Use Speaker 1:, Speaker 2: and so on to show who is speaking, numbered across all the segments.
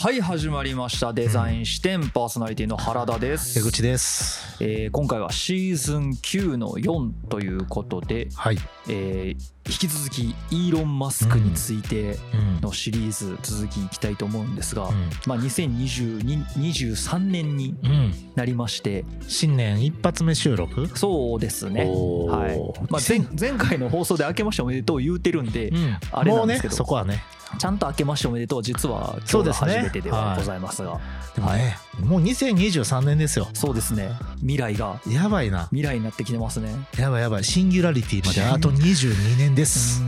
Speaker 1: はい始まりましたデザイン視点、パーソナリティの原田です
Speaker 2: 江口です。
Speaker 1: えー今回はシーズン9の4ということで、
Speaker 2: はい。
Speaker 1: えー引き続きイーロン・マスクについて
Speaker 2: うん。
Speaker 1: のシリーズ続きいきたいと思うんですが、
Speaker 2: うん
Speaker 1: まあ、2023年に
Speaker 2: うん。
Speaker 1: なりまして
Speaker 2: 新年一発目収録？
Speaker 1: そうですねはいまあ、前前回の放送で明けましておめでとう言うてるんで、
Speaker 2: うん。
Speaker 1: あれな
Speaker 2: んね
Speaker 1: ですけど
Speaker 2: そこはね。
Speaker 1: ちゃんと明けましておめでとう実は今日が初めてではございますが
Speaker 2: でもね、もう2023年ですよ。
Speaker 1: そうですね未来が
Speaker 2: やばいな。
Speaker 1: 未来になってきてますね
Speaker 2: やばいやばい。シンギュラリティまであと22年で
Speaker 1: う
Speaker 2: す。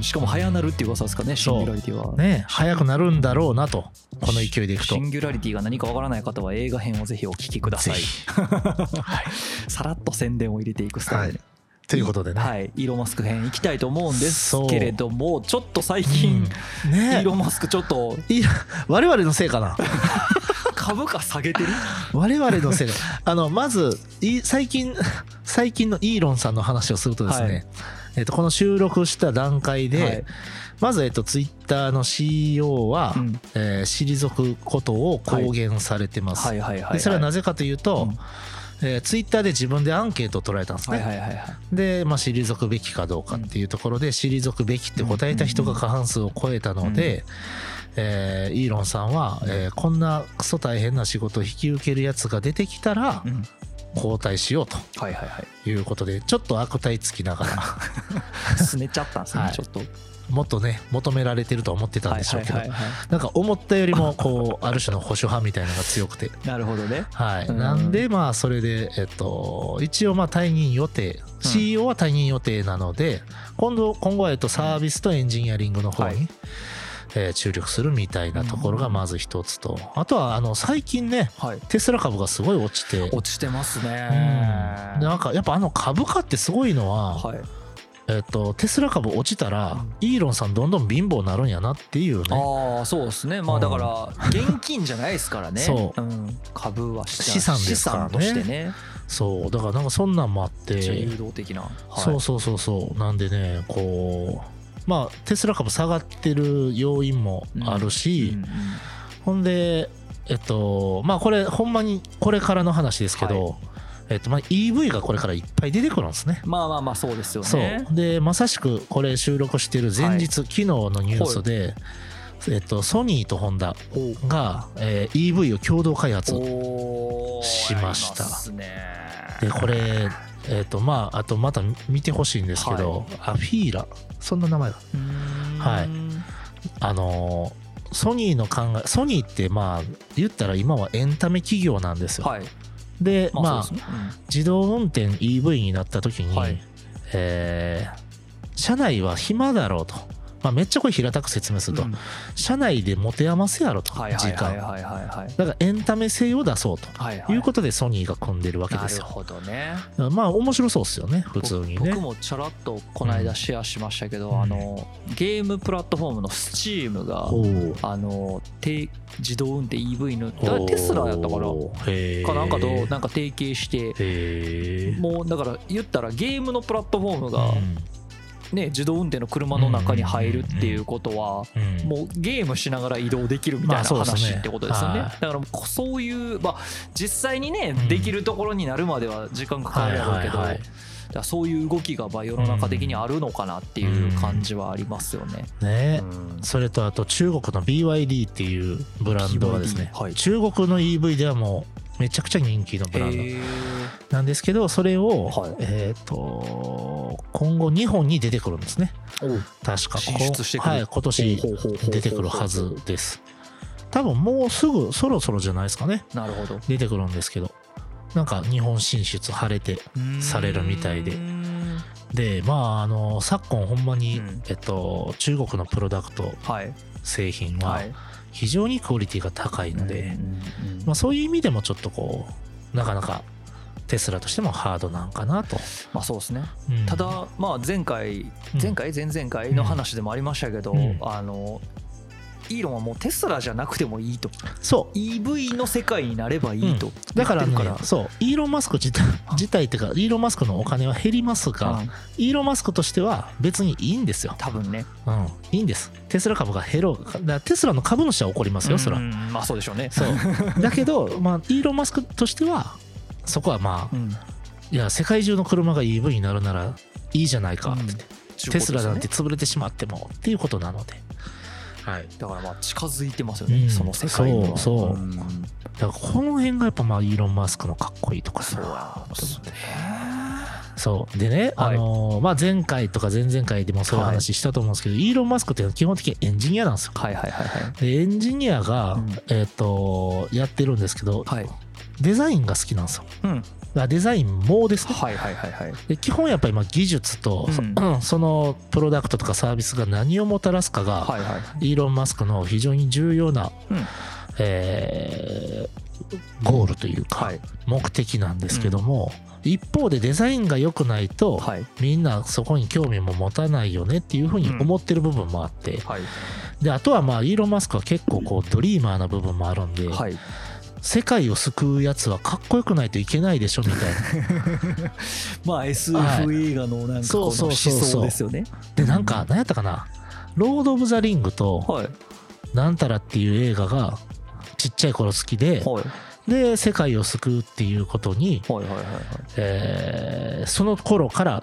Speaker 1: しかも早なるっていう噂ですかねシンギュラリティは
Speaker 2: ね、早くなるんだろうなと。この勢いでいくと
Speaker 1: シ。ンギュラリティが何かわからない方は映画編をぜひお聞きください
Speaker 2: ぜひ。
Speaker 1: さらっと宣伝を入れていくスタイルで
Speaker 2: ということでね。
Speaker 1: はい、イーロン・マスク編行きたいと思うんですけれどもちょっと最
Speaker 2: う
Speaker 1: 近、
Speaker 2: ん
Speaker 1: イ
Speaker 2: ね
Speaker 1: ーロン・マスクちょっと
Speaker 2: 我々のせいかな。
Speaker 1: 株価下げてる？
Speaker 2: 我々のせい。かあのまずい最近最近のイーロンさんの話をするとですね、
Speaker 1: はい。
Speaker 2: えっとこの収録した段階で、
Speaker 1: はい。
Speaker 2: まず、えっと、ツイッターの CEO は、
Speaker 1: うん。
Speaker 2: えー退くことを公言されてます。
Speaker 1: はいはいはいはい。
Speaker 2: でそれはなぜかというと、
Speaker 1: うん
Speaker 2: えーツイッターで自分でアンケートを取られたんですね。
Speaker 1: はいはいはいはい。
Speaker 2: で、まあ、退くべきかどうかっていうところで、退くべきって答えた人が過半数を超えたので、えーイーロンさんは、えーこんなクソ大変な仕事を引き受けるやつが出てきたら
Speaker 1: うん。
Speaker 2: 交代しようと。
Speaker 1: はいはいはい。
Speaker 2: いうことでちょっと悪態つきながら。
Speaker 1: すねちゃったんですね、
Speaker 2: はい。
Speaker 1: ちょっと
Speaker 2: もっとね求められてると思ってたんでしょうけどなんか思ったよりもこうある種の保守派みたいなのが強くて。
Speaker 1: いなるほどね。
Speaker 2: はい、
Speaker 1: うん。
Speaker 2: なんでまあそれでえっと一応まあ退任予定。CEO は退任予定なので今度今後はえっとサービスとエンジニアリングの方に、
Speaker 1: はい。
Speaker 2: えー注力するみたいなところがまず一つと。あとはあの最近ね
Speaker 1: はい。
Speaker 2: テスラ株がすごい落ちて。
Speaker 1: 落ちてますね。
Speaker 2: うん。でなんかやっぱあの株価ってすごいのは、
Speaker 1: はい
Speaker 2: えっとテスラ株落ちたら、
Speaker 1: うん。
Speaker 2: イーロンさんどんどん貧乏になるんやなっていうね。
Speaker 1: ああそうですね。まあ
Speaker 2: うん。
Speaker 1: だから現金じゃないですからね。
Speaker 2: そ
Speaker 1: う。ん、株は資
Speaker 2: 資産ですからね。
Speaker 1: 資産としてね。
Speaker 2: そう。だからなんかそんなんもあって。
Speaker 1: 誘導的な、はい。
Speaker 2: そうそうそうそう。なんでねこうまあテスラ株下がってる要因もあるし、
Speaker 1: うん。うん
Speaker 2: ほんでえっとまあこれほんまにこれからの話ですけど、えっとまあ EV がこれからいっぱい出てくるんですね。
Speaker 1: まあまあまあそうですよ
Speaker 2: そう。
Speaker 1: ね
Speaker 2: でまさしくこれ収録してる前日、昨日のニュースで、えっと、ソニーとホンダが、えー EV を共同開発しました。でこれえっとまああとまた見てほしいんですけど、アフィーラ。そんな名前だ。はい。あのーソニーの考えソニーってまあ言ったら今はエンタメ企業なんですよ、
Speaker 1: はい
Speaker 2: でまあ、
Speaker 1: まあね。
Speaker 2: 自動運転 EV になった時に、
Speaker 1: はい。
Speaker 2: えー車内は暇だろうと、まあ、めっちゃこれ平たく説明すると、
Speaker 1: うん。
Speaker 2: 車内で持て余すやろと、
Speaker 1: はいはい
Speaker 2: 時間。
Speaker 1: はいはいはいはい。
Speaker 2: だからエンタメ性を出そうと
Speaker 1: はいはい。
Speaker 2: いうことでソニーが組んでるわけですよ、
Speaker 1: なるほどね。
Speaker 2: まあ面白そうですよね普通にね。
Speaker 1: 僕もちゃらっとこの間シェアしましたけど、
Speaker 2: うん。
Speaker 1: あのゲームプラットフォームの Steam が
Speaker 2: おー
Speaker 1: あの低自動運転 EV のだテスラやったかな？
Speaker 2: おーへー。
Speaker 1: かなんかとなんか提携してもうだから言ったらゲームのプラットフォームが
Speaker 2: うん
Speaker 1: ね自動運転の車の中に入るっていうことは
Speaker 2: うん
Speaker 1: もうゲームしながら移動できるみたいな話ってことですよね。
Speaker 2: はい。
Speaker 1: だからこそういうまあ実際にね
Speaker 2: うん。
Speaker 1: できるところになるまでは時間かかるやろうけどそういう動きがまあ世の中的にあるのかなっていう感じはありますよね。
Speaker 2: ね。
Speaker 1: うん。
Speaker 2: それとあと中国の BYD っていうブランドはですね、
Speaker 1: はい。
Speaker 2: 中国の EV ではもうめちゃくちゃ人気のブランドなんですけどそれを、
Speaker 1: はい。
Speaker 2: えっ、と今後日本に出てくるんですね。確か。はい今年出てくるはずです。多分もうすぐそろそろじゃないですかね。
Speaker 1: なるほど。
Speaker 2: 出てくるんですけど。なんか日本進出晴れてされるみたいで。
Speaker 1: うん。
Speaker 2: でまああの昨今ほんまに、
Speaker 1: うん。
Speaker 2: えっと中国のプロダクト
Speaker 1: はい。
Speaker 2: 製品
Speaker 1: は。
Speaker 2: はい。非常にクオリティが高いので、
Speaker 1: うん。
Speaker 2: まあ、そういう意味でもちょっとこうなかなかテスラとしてもハードなんかなと、
Speaker 1: まあそうですね。
Speaker 2: うん。
Speaker 1: ただまあ前回
Speaker 2: うん。
Speaker 1: 前回前々回の話でもありましたけど、
Speaker 2: うん。
Speaker 1: あのイーロンはもうテスラじゃなくてもいいと。
Speaker 2: そう。
Speaker 1: EV の世界になればいいと、
Speaker 2: だからね
Speaker 1: 言ってる
Speaker 2: そう。イーロン・マスク自体自体っていうかイーロン・マスクのお金は減りますが、
Speaker 1: うん。
Speaker 2: イーロン・マスクとしては別にいいんですよ、
Speaker 1: 多分ね。
Speaker 2: うん、いいんです。テスラ株が減ろう。テスラの株主は怒りますよそら
Speaker 1: うん。まあそうでしょうね。
Speaker 2: そう。だけど、まあ、イーロン・マスクとしてはそこはまあ
Speaker 1: うん。
Speaker 2: いや世界中の車が EV になるならいいじゃないかって。言って、テスラなんて潰れてしまってもっていうことなので、はい、
Speaker 1: だからまあ近づいてますよね、
Speaker 2: うん。
Speaker 1: その世界には。
Speaker 2: そうそう。ん。だからこの辺がやっぱまあイーロン・マスクのかっこいいところ
Speaker 1: そうや
Speaker 2: だな。と思って
Speaker 1: ね
Speaker 2: そう。でね、
Speaker 1: はい。
Speaker 2: あのーまあ、前回とか前々回でもそういう話したと思うんですけど、イーロン・マスクっていうのは基本的にエンジニアなんですよ。
Speaker 1: はいはいはいはい。
Speaker 2: でエンジニアが、
Speaker 1: うん。
Speaker 2: えっ、とやってるんですけど、
Speaker 1: はい
Speaker 2: デザインが好きなんですよ。
Speaker 1: うん。
Speaker 2: デザインもですね。
Speaker 1: はいはいはいはい。
Speaker 2: で基本やっぱりまあ技術と、そ
Speaker 1: うん
Speaker 2: そのプロダクトとかサービスが何をもたらすかが、
Speaker 1: はいはい
Speaker 2: イーロン・マスクの非常に重要な、
Speaker 1: うん。
Speaker 2: えーゴールというか、
Speaker 1: はい。
Speaker 2: 目的なんですけども、一方でデザインが良くないと、
Speaker 1: はい。
Speaker 2: みんなそこに興味も持たないよねっていうふうに思ってる部分もあって、
Speaker 1: はい。
Speaker 2: であとはまあイーロン・マスクは結構こうドリーマーな部分もあるんで、
Speaker 1: はい
Speaker 2: 世界を救うやつはかっこよくないといけないでしょみたいな。
Speaker 1: まあ SF 映画のなんかこの思想ですよね。
Speaker 2: でなんか何やったかな「ロード・オブ・ザ・リング」と
Speaker 1: はい「
Speaker 2: なんたら」っていう映画がちっちゃい頃好きで
Speaker 1: はい。
Speaker 2: で世界を救うっていうことに、その頃から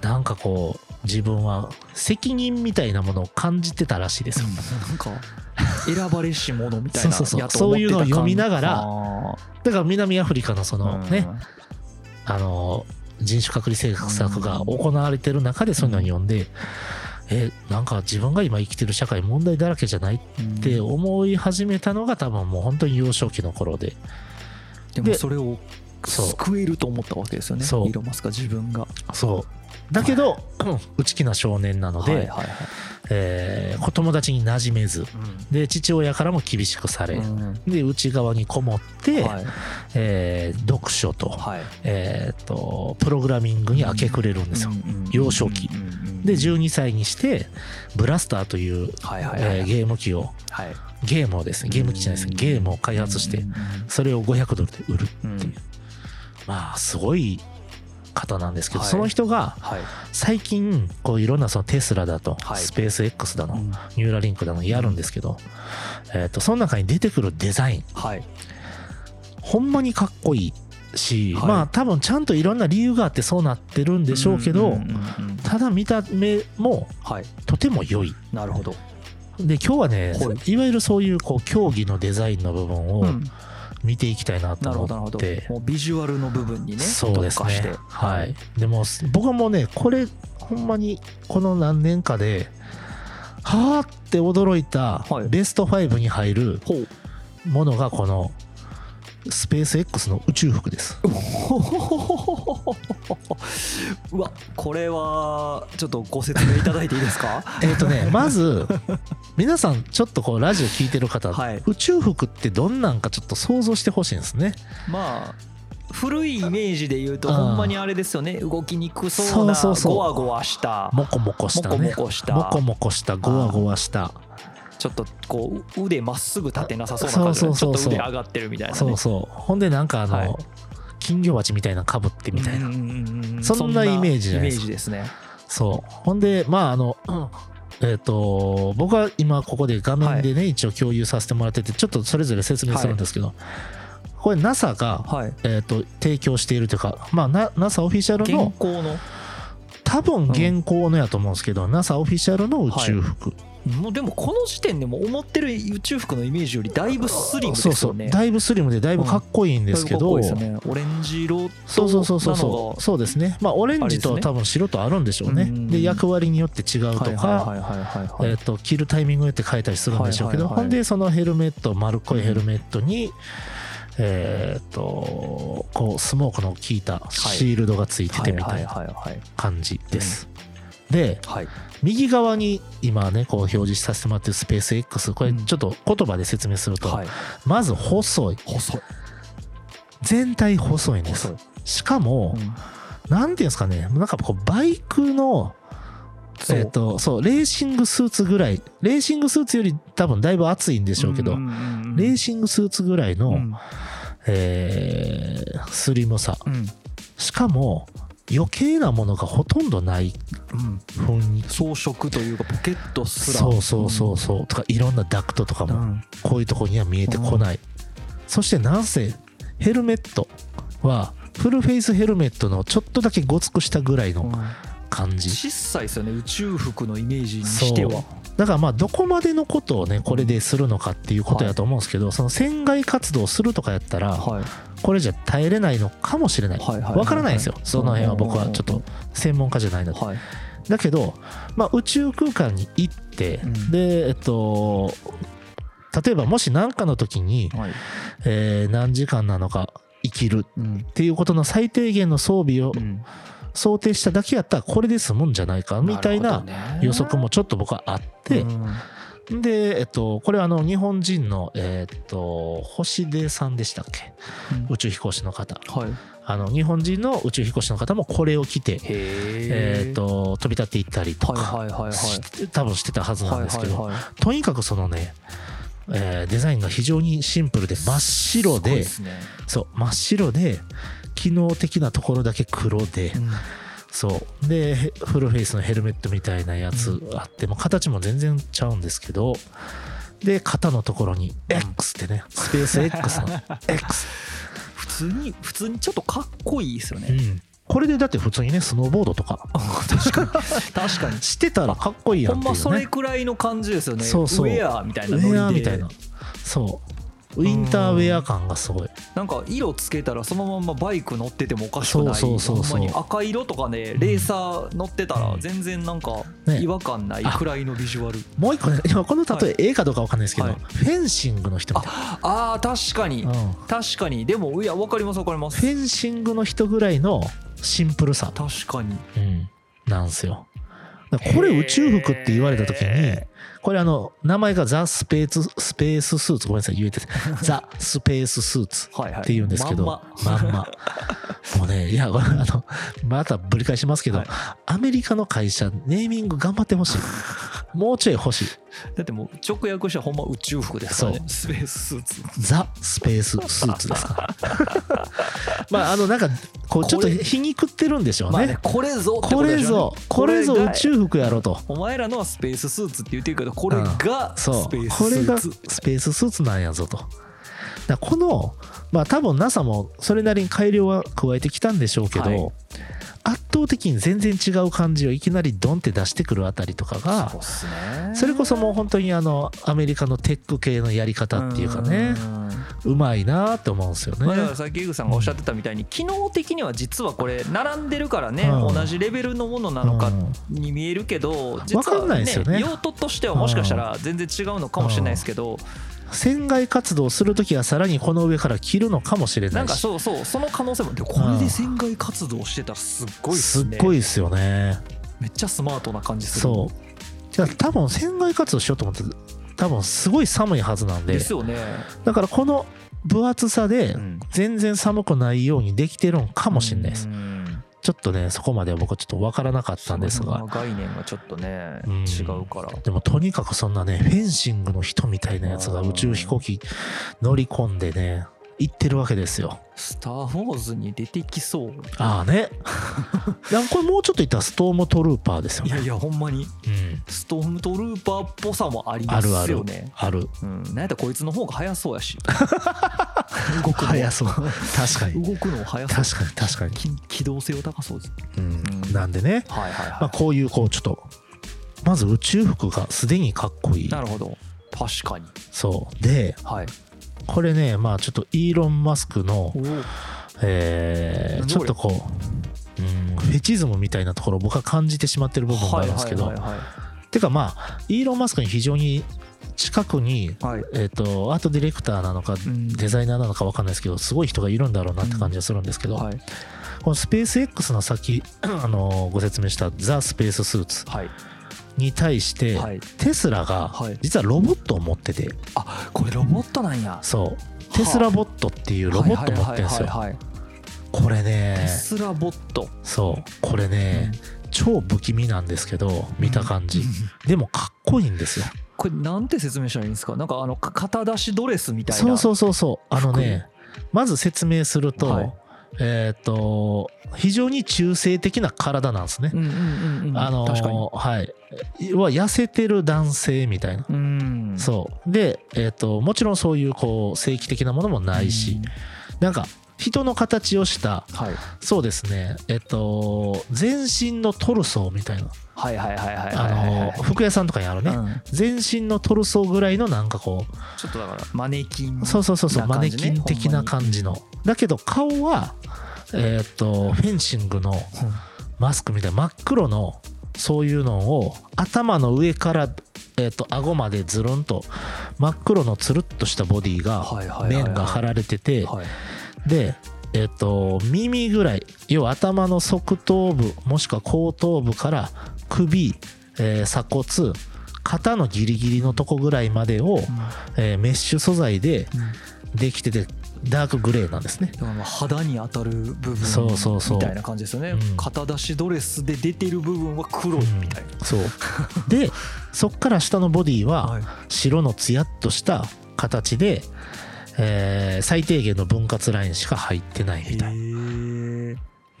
Speaker 2: なんかこう自分は責任みたいなものを感じてたらしいですよ。
Speaker 1: なんか選ばれし者みたいな
Speaker 2: そういうのを読みながら
Speaker 1: あ
Speaker 2: だから南アフリカのそ
Speaker 1: ー
Speaker 2: のね、あの人種隔離政策が行われてる中でそういうのを読んで、えなんか自分が今生きてる社会問題だらけじゃない
Speaker 1: うん。
Speaker 2: って思い始めたのが多分もう本当に幼少期の頃で。
Speaker 1: でもそれを救えると思ったわけですよね。イ
Speaker 2: そう。
Speaker 1: ーロン・マスクは自分が。
Speaker 2: そうだけど、内気な少年なので、
Speaker 1: はいはいはい。
Speaker 2: えー友達に馴染めずで父親からも厳しくされ、
Speaker 1: うん。
Speaker 2: で内側にこもって、
Speaker 1: はい。
Speaker 2: えー読書と,、
Speaker 1: はい。
Speaker 2: えーとプログラミングに明け暮れるんですよ。
Speaker 1: うんうん
Speaker 2: 幼少期
Speaker 1: うんうんうん
Speaker 2: で12歳にしてブラスターという、
Speaker 1: はいはいはい。
Speaker 2: えーゲーム機を
Speaker 1: はい。
Speaker 2: ゲームをですねゲーム機じゃないですねゲームを開発して
Speaker 1: うん。
Speaker 2: それを500ドルで売る
Speaker 1: うんうん
Speaker 2: っていう。まあすごい方なんですけど、
Speaker 1: はい。
Speaker 2: その人が
Speaker 1: はい。
Speaker 2: 最近こういろんなそのテスラだと、
Speaker 1: はい。
Speaker 2: スペース X だの、
Speaker 1: うん。
Speaker 2: ニューラリンクだのやるんですけど、えー、とその中に出てくるデザイン。
Speaker 1: はい。
Speaker 2: ほんまにかっこいいし、
Speaker 1: はい。
Speaker 2: まあ多分ちゃんといろんな理由があってそうなってるんでしょうけど、ただ見た目も
Speaker 1: はい。
Speaker 2: とても良い。
Speaker 1: なるほど。
Speaker 2: で今日はね、、
Speaker 1: はい
Speaker 2: わゆるそういうこう競技のデザインの部分を
Speaker 1: うん
Speaker 2: 見ていきたいなと
Speaker 1: なるほどなるほど。
Speaker 2: 思って、
Speaker 1: もうビジュアルの部分にね
Speaker 2: そうですね。はい。でも僕はもうねこれほんまにこの何年かではあって驚いた
Speaker 1: はい。
Speaker 2: ベスト5に入るものがこのスペース X の宇宙服です。
Speaker 1: うわこれはちょっとご説明いただいていいですか？
Speaker 2: えっ、とねまず 皆さんちょっとこうラジオ聞いてる方、
Speaker 1: はい
Speaker 2: 宇宙服ってどんなんかちょっと想像してほしいんですね。
Speaker 1: まあ古いイメージで言うと
Speaker 2: うん
Speaker 1: ほんまにあれですよね動きにくそうな
Speaker 2: そうそうそう
Speaker 1: ゴワゴワした
Speaker 2: モコモコしたね。
Speaker 1: モコモコした
Speaker 2: モコモコしたゴワゴワした。
Speaker 1: ちょっとこう腕まっすぐ立てなさそうな感じでちょっと腕上がってるみたいなね。
Speaker 2: そうそう。ほんでなんかあの、
Speaker 1: はい。
Speaker 2: 金魚鉢みたいなかぶってみたいな。
Speaker 1: うんうんうんうん
Speaker 2: そんなイメージじゃないですか。
Speaker 1: イメージですね。
Speaker 2: そう。ほんで、まあ、あの、えっ、と、僕は今ここで画面でね、一応共有させてもらってて、ちょっとそれぞれ説明するんですけど、これ NASA が、
Speaker 1: はい。
Speaker 2: えっ、と、提供しているというか、まあ、な NASA オフィシャル
Speaker 1: 現
Speaker 2: の、
Speaker 1: 行の？
Speaker 2: 多分現行のやと思うんですけど、NASA オフィシャルの宇宙服。
Speaker 1: もうでもこの時点でも思ってる宇宙服のイメージよりだいぶスリムです
Speaker 2: そうそう。
Speaker 1: よね
Speaker 2: だいぶスリムでだいぶかっこいいんですけど、
Speaker 1: だいぶかっこいいですよねオレンジ色と
Speaker 2: そうそうそう。そうそうそう。ですね。まあオレンジと多分白とあるんでしょうね。
Speaker 1: うん。
Speaker 2: で役割によって違うとかえー、と着るタイミングによって変えたりするんでしょうけど、ほんでそのヘルメット丸っこいヘルメットに、えっ、とこうスモークの効いたシールドがついててみたいな
Speaker 1: はいはいはい。
Speaker 2: 感じです。で
Speaker 1: はい。
Speaker 2: 右側に今ねこう表示させてもらってるスペース X これ
Speaker 1: うん
Speaker 2: ちょっと言葉で説明すると、
Speaker 1: はい。
Speaker 2: まず細い。
Speaker 1: 細い。
Speaker 2: 全体細いんです。しかも、
Speaker 1: うん。
Speaker 2: なんていうんですかねなんかこうバイクのえっ、とそうレーシングスーツぐらいレーシングスーツより多分だいぶ厚いんでしょうけど、レーシングスーツぐらいの、
Speaker 1: うん。
Speaker 2: えースリムさ。
Speaker 1: うん。
Speaker 2: しかも余計なものがほとんどない
Speaker 1: うん。
Speaker 2: 雰囲気。
Speaker 1: 装飾というかポケットすら。
Speaker 2: そうそうそうそう。とかいろんなダクトとかも
Speaker 1: うん。
Speaker 2: こういうとこには見えてこない、そしてなんせヘルメットはフルフェイスヘルメットのちょっとだけごつくしたぐらいの感じ、
Speaker 1: 小さいですよね宇宙服のイメージにしては。
Speaker 2: だからまあどこまでのことをねこれでするのかっていうことやと思うんですけど、その船外活動するとかやったら
Speaker 1: はい。
Speaker 2: これじゃ耐えれないのかもしれない。わからないですよ。その辺は僕はちょっと専門家じゃないので。
Speaker 1: はい。
Speaker 2: だけど、まあ、宇宙空間に行って、
Speaker 1: うん。
Speaker 2: でえっと例えばもし何かの時に、
Speaker 1: はい。
Speaker 2: えー何時間なのか生きる
Speaker 1: うん。
Speaker 2: っていうことの最低限の装備を
Speaker 1: うん
Speaker 2: 想定しただけやったらこれで済むんじゃないかみたいな予測もちょっと僕はあって
Speaker 1: う、ん。
Speaker 2: で、えっと、これはあの日本人の、えっと、星出さんでしたっけ？宇宙飛行士の方。
Speaker 1: はい。
Speaker 2: あの日本人の宇宙飛行士の方もこれを着て、
Speaker 1: へえ
Speaker 2: えっと飛び立っていったりとか、多分してたはずなんですけど、とにかくそのね、えーデザインが非常にシンプルで真っ白です
Speaker 1: ね。
Speaker 2: そう真っ白で機能的なところだけ黒で、
Speaker 1: うん。
Speaker 2: そう。でへフルフェイスのヘルメットみたいなやつあって、もう形も全然ちゃうんですけどで肩のところに X ってねスペース X の X、
Speaker 1: 普通に普通にちょっとかっこいいですよね。
Speaker 2: うん、これでだって普通にねスノーボードとか
Speaker 1: 確かに。確かに。
Speaker 2: してたらかっこいいや
Speaker 1: ほんまそ
Speaker 2: んっていうね。
Speaker 1: れくらいの感じですよね。
Speaker 2: そうそう。
Speaker 1: ウェアみたい
Speaker 2: ウ
Speaker 1: なノリで。
Speaker 2: ェアみたいな。そうウィンターウェア感がすごい。
Speaker 1: なんか色つけたらそのままバイク乗っててもおかしくない。
Speaker 2: そうそうそう
Speaker 1: 赤色とかねレーサー乗ってたら
Speaker 2: うん
Speaker 1: 全然なんか
Speaker 2: ね。
Speaker 1: 違和感ないくらいのビジュアル、
Speaker 2: もう一個ね今この例えええかどうかわかんないですけど、
Speaker 1: はい。
Speaker 2: フェンシングの人みたい。
Speaker 1: あー確かに、
Speaker 2: な、うん。
Speaker 1: 確かに。でもいや分かります分かります。
Speaker 2: フェンシングの人ぐらいのシンプルさ、
Speaker 1: 確かに。
Speaker 2: うん、なんですよ。これ宇宙服って言われた時に
Speaker 1: へ
Speaker 2: これあの名前がザ・スペーススペーススーツごめんなさい言えてて ザ・スペーススーツ
Speaker 1: はいはい。
Speaker 2: って言うんですけど、
Speaker 1: ま
Speaker 2: ま
Speaker 1: んま。
Speaker 2: んま。もうねいやこれあのまたぶり返しますけど、
Speaker 1: はい。
Speaker 2: アメリカの会社ネーミング頑張ってほしい。もうちょい欲しい。
Speaker 1: だってもう直訳したらほんま宇宙服ですからね。スペーススーツ。
Speaker 2: ザ・スペーススーツですから。まああのなんかこうちょっと皮肉ってるんでしょうね,、
Speaker 1: まあねこれぞって
Speaker 2: これぞこれぞ
Speaker 1: が
Speaker 2: 宇宙服やろと。
Speaker 1: お前らのはスペーススーツって言ってるけどこれがス
Speaker 2: そう。
Speaker 1: ペースス
Speaker 2: これが
Speaker 1: ーツ。
Speaker 2: スペーススーツなんやぞと。だこのまあ多分 NASA もそれなりに改良は加えてきたんでしょうけど、
Speaker 1: はい。
Speaker 2: 圧倒的に全然違う感じをいきなりドンって出してくるあたりとかが
Speaker 1: そ
Speaker 2: れこそもう本当にあのアメリカのテック系のやり方っていうかね。
Speaker 1: うん
Speaker 2: うまいなって思うんですよね。
Speaker 1: まあ、だからさっき井口さんがおっしゃってたみたいに機能的には実はこれ並んでるからね
Speaker 2: うん。
Speaker 1: 同じレベルのものなのかに見えるけど実
Speaker 2: わかんない
Speaker 1: は
Speaker 2: ですよね。
Speaker 1: ね用途としてはもしかしたら全然違うのかもしれないですけど。
Speaker 2: 船外活動するときはさらにこの上から切るのかもしれな
Speaker 1: ないんか
Speaker 2: し
Speaker 1: そうそうその可能性もでこれで船外活動してたらすっごいっ
Speaker 2: すっ
Speaker 1: すね
Speaker 2: ごいですよね。
Speaker 1: めっちゃスマートな感じする。
Speaker 2: そう。じゃあ多分船外活動しようと思って多分すごい寒いはずなんで。
Speaker 1: ですよね。
Speaker 2: だからこの分厚さで
Speaker 1: うん。
Speaker 2: 全然寒くないようにできてるんかもしれないです。
Speaker 1: うん。
Speaker 2: ちょっとねそこまでは僕はちょっと分からなかったんですが。
Speaker 1: 概念がちょっとね
Speaker 2: うん。
Speaker 1: 違うから。
Speaker 2: でもとにかくそんなねフェンシングの人みたいなやつが宇宙飛行機乗り込んでね行ってるわけですよ。
Speaker 1: スター・ウォーズに出てきそう。
Speaker 2: ああね。いやこれもうちょっと言ったらストームトルーパーですよ。ね
Speaker 1: いやいやほんまに。
Speaker 2: うん。
Speaker 1: ストームトルーパーっぽさもあります
Speaker 2: あるある。
Speaker 1: よね
Speaker 2: ある。
Speaker 1: うん、なんやったらこいつの方が速そうやし。動くの。
Speaker 2: 速そう。確かに。
Speaker 1: 動くの速そう。
Speaker 2: 確かに確かに、
Speaker 1: き機動性は高そうです。
Speaker 2: うん。
Speaker 1: うん。
Speaker 2: なんでね、
Speaker 1: はいはいはい、
Speaker 2: まあ、こういうこうちょっとまず宇宙服がすでにかっこいい。
Speaker 1: なるほど。確かに。
Speaker 2: そう。で
Speaker 1: はい
Speaker 2: これねまあちょっとイーロン・マスクのえー
Speaker 1: 何
Speaker 2: ちょっとこう、うん、フェチズムみたいなところを僕は感じてしまってる部分があるんですけど、てかまあイーロン・マスクに非常に近くに、
Speaker 1: はい。はい
Speaker 2: えー、とアートディレクターなのか
Speaker 1: ん。
Speaker 2: デザイナーなのか分かんないですけどすごい人がいるんだろうなって感じがするんですけど、
Speaker 1: はい。
Speaker 2: このスペース X の先 あのご説明したザ・スペーススーツ。
Speaker 1: はい
Speaker 2: に対して、
Speaker 1: はい。
Speaker 2: テスラが
Speaker 1: はい。
Speaker 2: 実はロボットを持ってて。
Speaker 1: あこれロボットなんや。
Speaker 2: そう。テスラボットっていうロボット持ってるんですよ。
Speaker 1: はいはいはいはい
Speaker 2: これ
Speaker 1: テ
Speaker 2: ね
Speaker 1: スラボット。
Speaker 2: そう。これね、超不気味なんですけど見た感じ、でもかっこいいんですよ。
Speaker 1: これなんて説明したらいいんですか？なんかあのか肩出しドレスみたいな。
Speaker 2: そうそうそうそう。あのねまず説明すると、
Speaker 1: はい
Speaker 2: えっ、と非常に中性的な体なんですね、
Speaker 1: うんうんうんうん。
Speaker 2: あのはい。要は痩せてる男性みたいな、
Speaker 1: うん。
Speaker 2: そう。でえっ、ともちろんそういうこう正規的なものもないし、なんか人の形をした。
Speaker 1: うんはい。
Speaker 2: そうですね。えっ、と全身のトルソーみたいな
Speaker 1: はいはいはいはいはい
Speaker 2: あ
Speaker 1: はい。
Speaker 2: の服屋さんとかにあるね、
Speaker 1: うん。
Speaker 2: 全身のトルソーぐらいのなんかこ
Speaker 1: ちょっとだからマネキン
Speaker 2: うそうそうそうそう、マネキン的な感じの。だけど顔はえーっとフェンシングのマスクみたいな真っ黒のそういうのを頭の上からえーっと顎までずるんと真っ黒のつるっとしたボディが
Speaker 1: はいはいはいはい。
Speaker 2: 面が張られてて
Speaker 1: はい。
Speaker 2: でえっと耳ぐらい要は頭の側頭部もしくは後頭部から首、えー鎖骨肩のギリギリのとこぐらいまでを、えーメッシュ素材でできててダークグレーなんですね。
Speaker 1: だからまあ肌に当たる部分
Speaker 2: そうそうそう。
Speaker 1: みたいな感じですよね、
Speaker 2: うん。
Speaker 1: 肩出しドレスで出てる部分は黒みたいな、
Speaker 2: そう。で そっから下のボディは
Speaker 1: はい。
Speaker 2: 白のツヤっとした形で、えー最低限の分割ラインしか入ってないみたい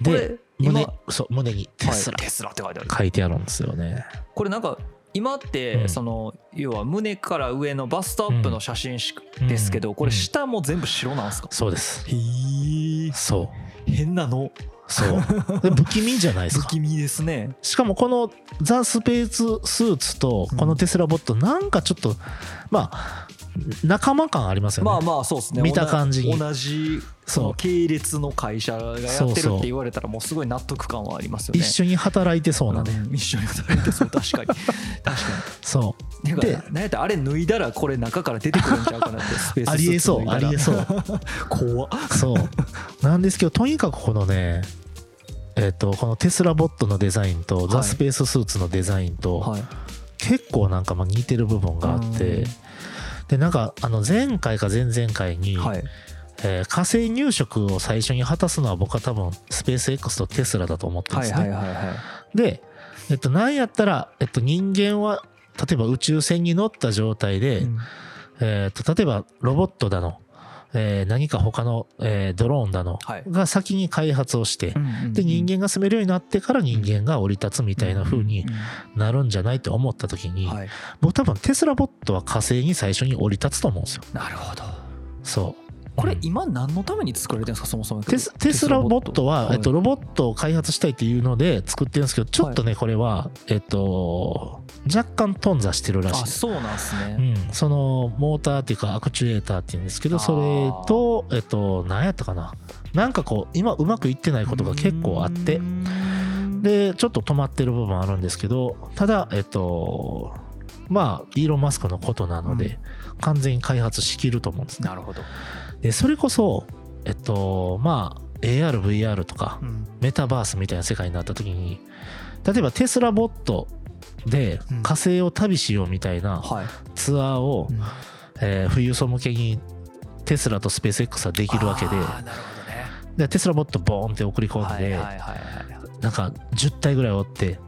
Speaker 2: で胸そう胸にテスラ。
Speaker 1: はいテスラって書いてある。
Speaker 2: 書いてあるんですよね。
Speaker 1: これなんか今って、
Speaker 2: うん。
Speaker 1: その要は胸から上のバストアップの写真ですけど、
Speaker 2: うん。
Speaker 1: これ下も全部白なんですか、
Speaker 2: そうです。
Speaker 1: へえ
Speaker 2: そう。
Speaker 1: 変なの。
Speaker 2: そう。で不気味じゃないですか。
Speaker 1: 不気味ですね。
Speaker 2: しかもこのザ・スペーススーツとこのテスラボットなんかちょっとまあ仲間感ありますよね。
Speaker 1: まあまあそうですね。
Speaker 2: 見た感じに。
Speaker 1: 同じそ
Speaker 2: そう。
Speaker 1: の系列の会社がやってるって言われたらもうすごい納得感はありますよね。
Speaker 2: 一緒に働いてそうなね、
Speaker 1: うん一緒に働いてそう確かに。確か
Speaker 2: そう。
Speaker 1: に
Speaker 2: で
Speaker 1: てか何やったらあれ脱いだらこれ中から出てくるんちゃうかなってスペース
Speaker 2: ありえそうありえそう。
Speaker 1: 怖っ。
Speaker 2: そう。なんですけどとにかくこのねえっ、とこのテスラボットのデザインとザ・
Speaker 1: はい。
Speaker 2: スペーススーツのデザインと
Speaker 1: はい。
Speaker 2: 結構なんかまあ似てる部分があって
Speaker 1: うん
Speaker 2: でなんかあの前回か前々回に、
Speaker 1: はい。
Speaker 2: えー火星入植を最初に果たすのは僕は多分スペース X とテスラだと思ってるん
Speaker 1: はい
Speaker 2: ですね。
Speaker 1: はいはいはい。
Speaker 2: で、えっと、なんやったら、えっと、人間は例えば宇宙船に乗った状態で、
Speaker 1: うん。
Speaker 2: えっと例えばロボットだの、えー何か他の、えードローンだの
Speaker 1: はい。
Speaker 2: が先に開発をして、で人間が住めるようになってから人間が降り立つみたいな風になるんじゃないと思った時に、
Speaker 1: はい。
Speaker 2: 僕多分テスラボットは火星に最初に降り立つと思うんですよ。
Speaker 1: なるほど。
Speaker 2: そう
Speaker 1: これ
Speaker 2: うん。
Speaker 1: 今何のために作られてるんですかそもそも。
Speaker 2: テステスラボットは、
Speaker 1: はい
Speaker 2: えっと、ロボットを開発したいっていうので作ってるんですけどちょっとねこれはえっと若干頓挫してるらしい。
Speaker 1: あそうなんですね。
Speaker 2: うん、そのモーターっていうかアクチュエーターっていうんですけどそれとえっと何やったかな。なんかこう今うまくいってないことが結構あって。でちょっと止まってる部分あるんですけどただえっとまあイーロン・マスクのことなので、完全に開発しきると思うんですね。
Speaker 1: なるほど
Speaker 2: でそれこそえっとまあ ARVR とか
Speaker 1: うん。
Speaker 2: メタバースみたいな世界になった時に例えばテスラボットで
Speaker 1: うん。
Speaker 2: 火星を旅しようみたいな
Speaker 1: はい。
Speaker 2: ツアーを、
Speaker 1: うん。
Speaker 2: えー富裕層向けにテスラとスペース X はできるわけででテスラボットボーンって送り込んで、なんか10体ぐらいおって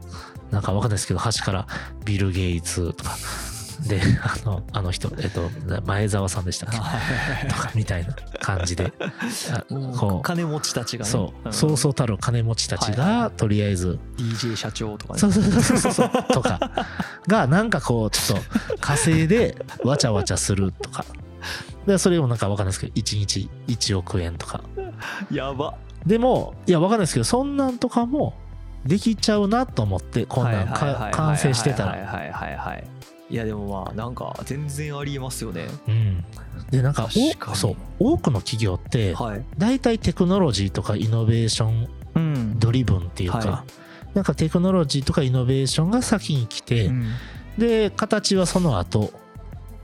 Speaker 2: なんかわかんないですけど端からビル・ゲイツとか であのあの人えっと前澤さんでしたっけ？とかみたいな感じで。こう。
Speaker 1: 金持ちたちがね。
Speaker 2: そう、
Speaker 1: ん。
Speaker 2: そうそうたる金持ちたち
Speaker 1: はいはいはい。
Speaker 2: がとりあえず、
Speaker 1: DJ 社長とかね。
Speaker 2: そうそうそうそうそうとか。がなんかこうちょっと火星でわちゃわちゃするとか。でそれもなんかわかんないですけど1日1億円とか。
Speaker 1: やば。
Speaker 2: でもいやわかんないですけどそんなんとかもできちゃうなと思ってこんなんか完成してたら
Speaker 1: はいはいはいはいはいいやでもまあなんか全然ありえますよね。
Speaker 2: うん。でなんかそう。多くの企業って
Speaker 1: はい。
Speaker 2: 大体テクノロジーとかイノベーション
Speaker 1: うん。
Speaker 2: ドリブンっていうか、
Speaker 1: は
Speaker 2: なんかテクノロジーとかイノベーションが先に来て、
Speaker 1: うん。
Speaker 2: で形はその後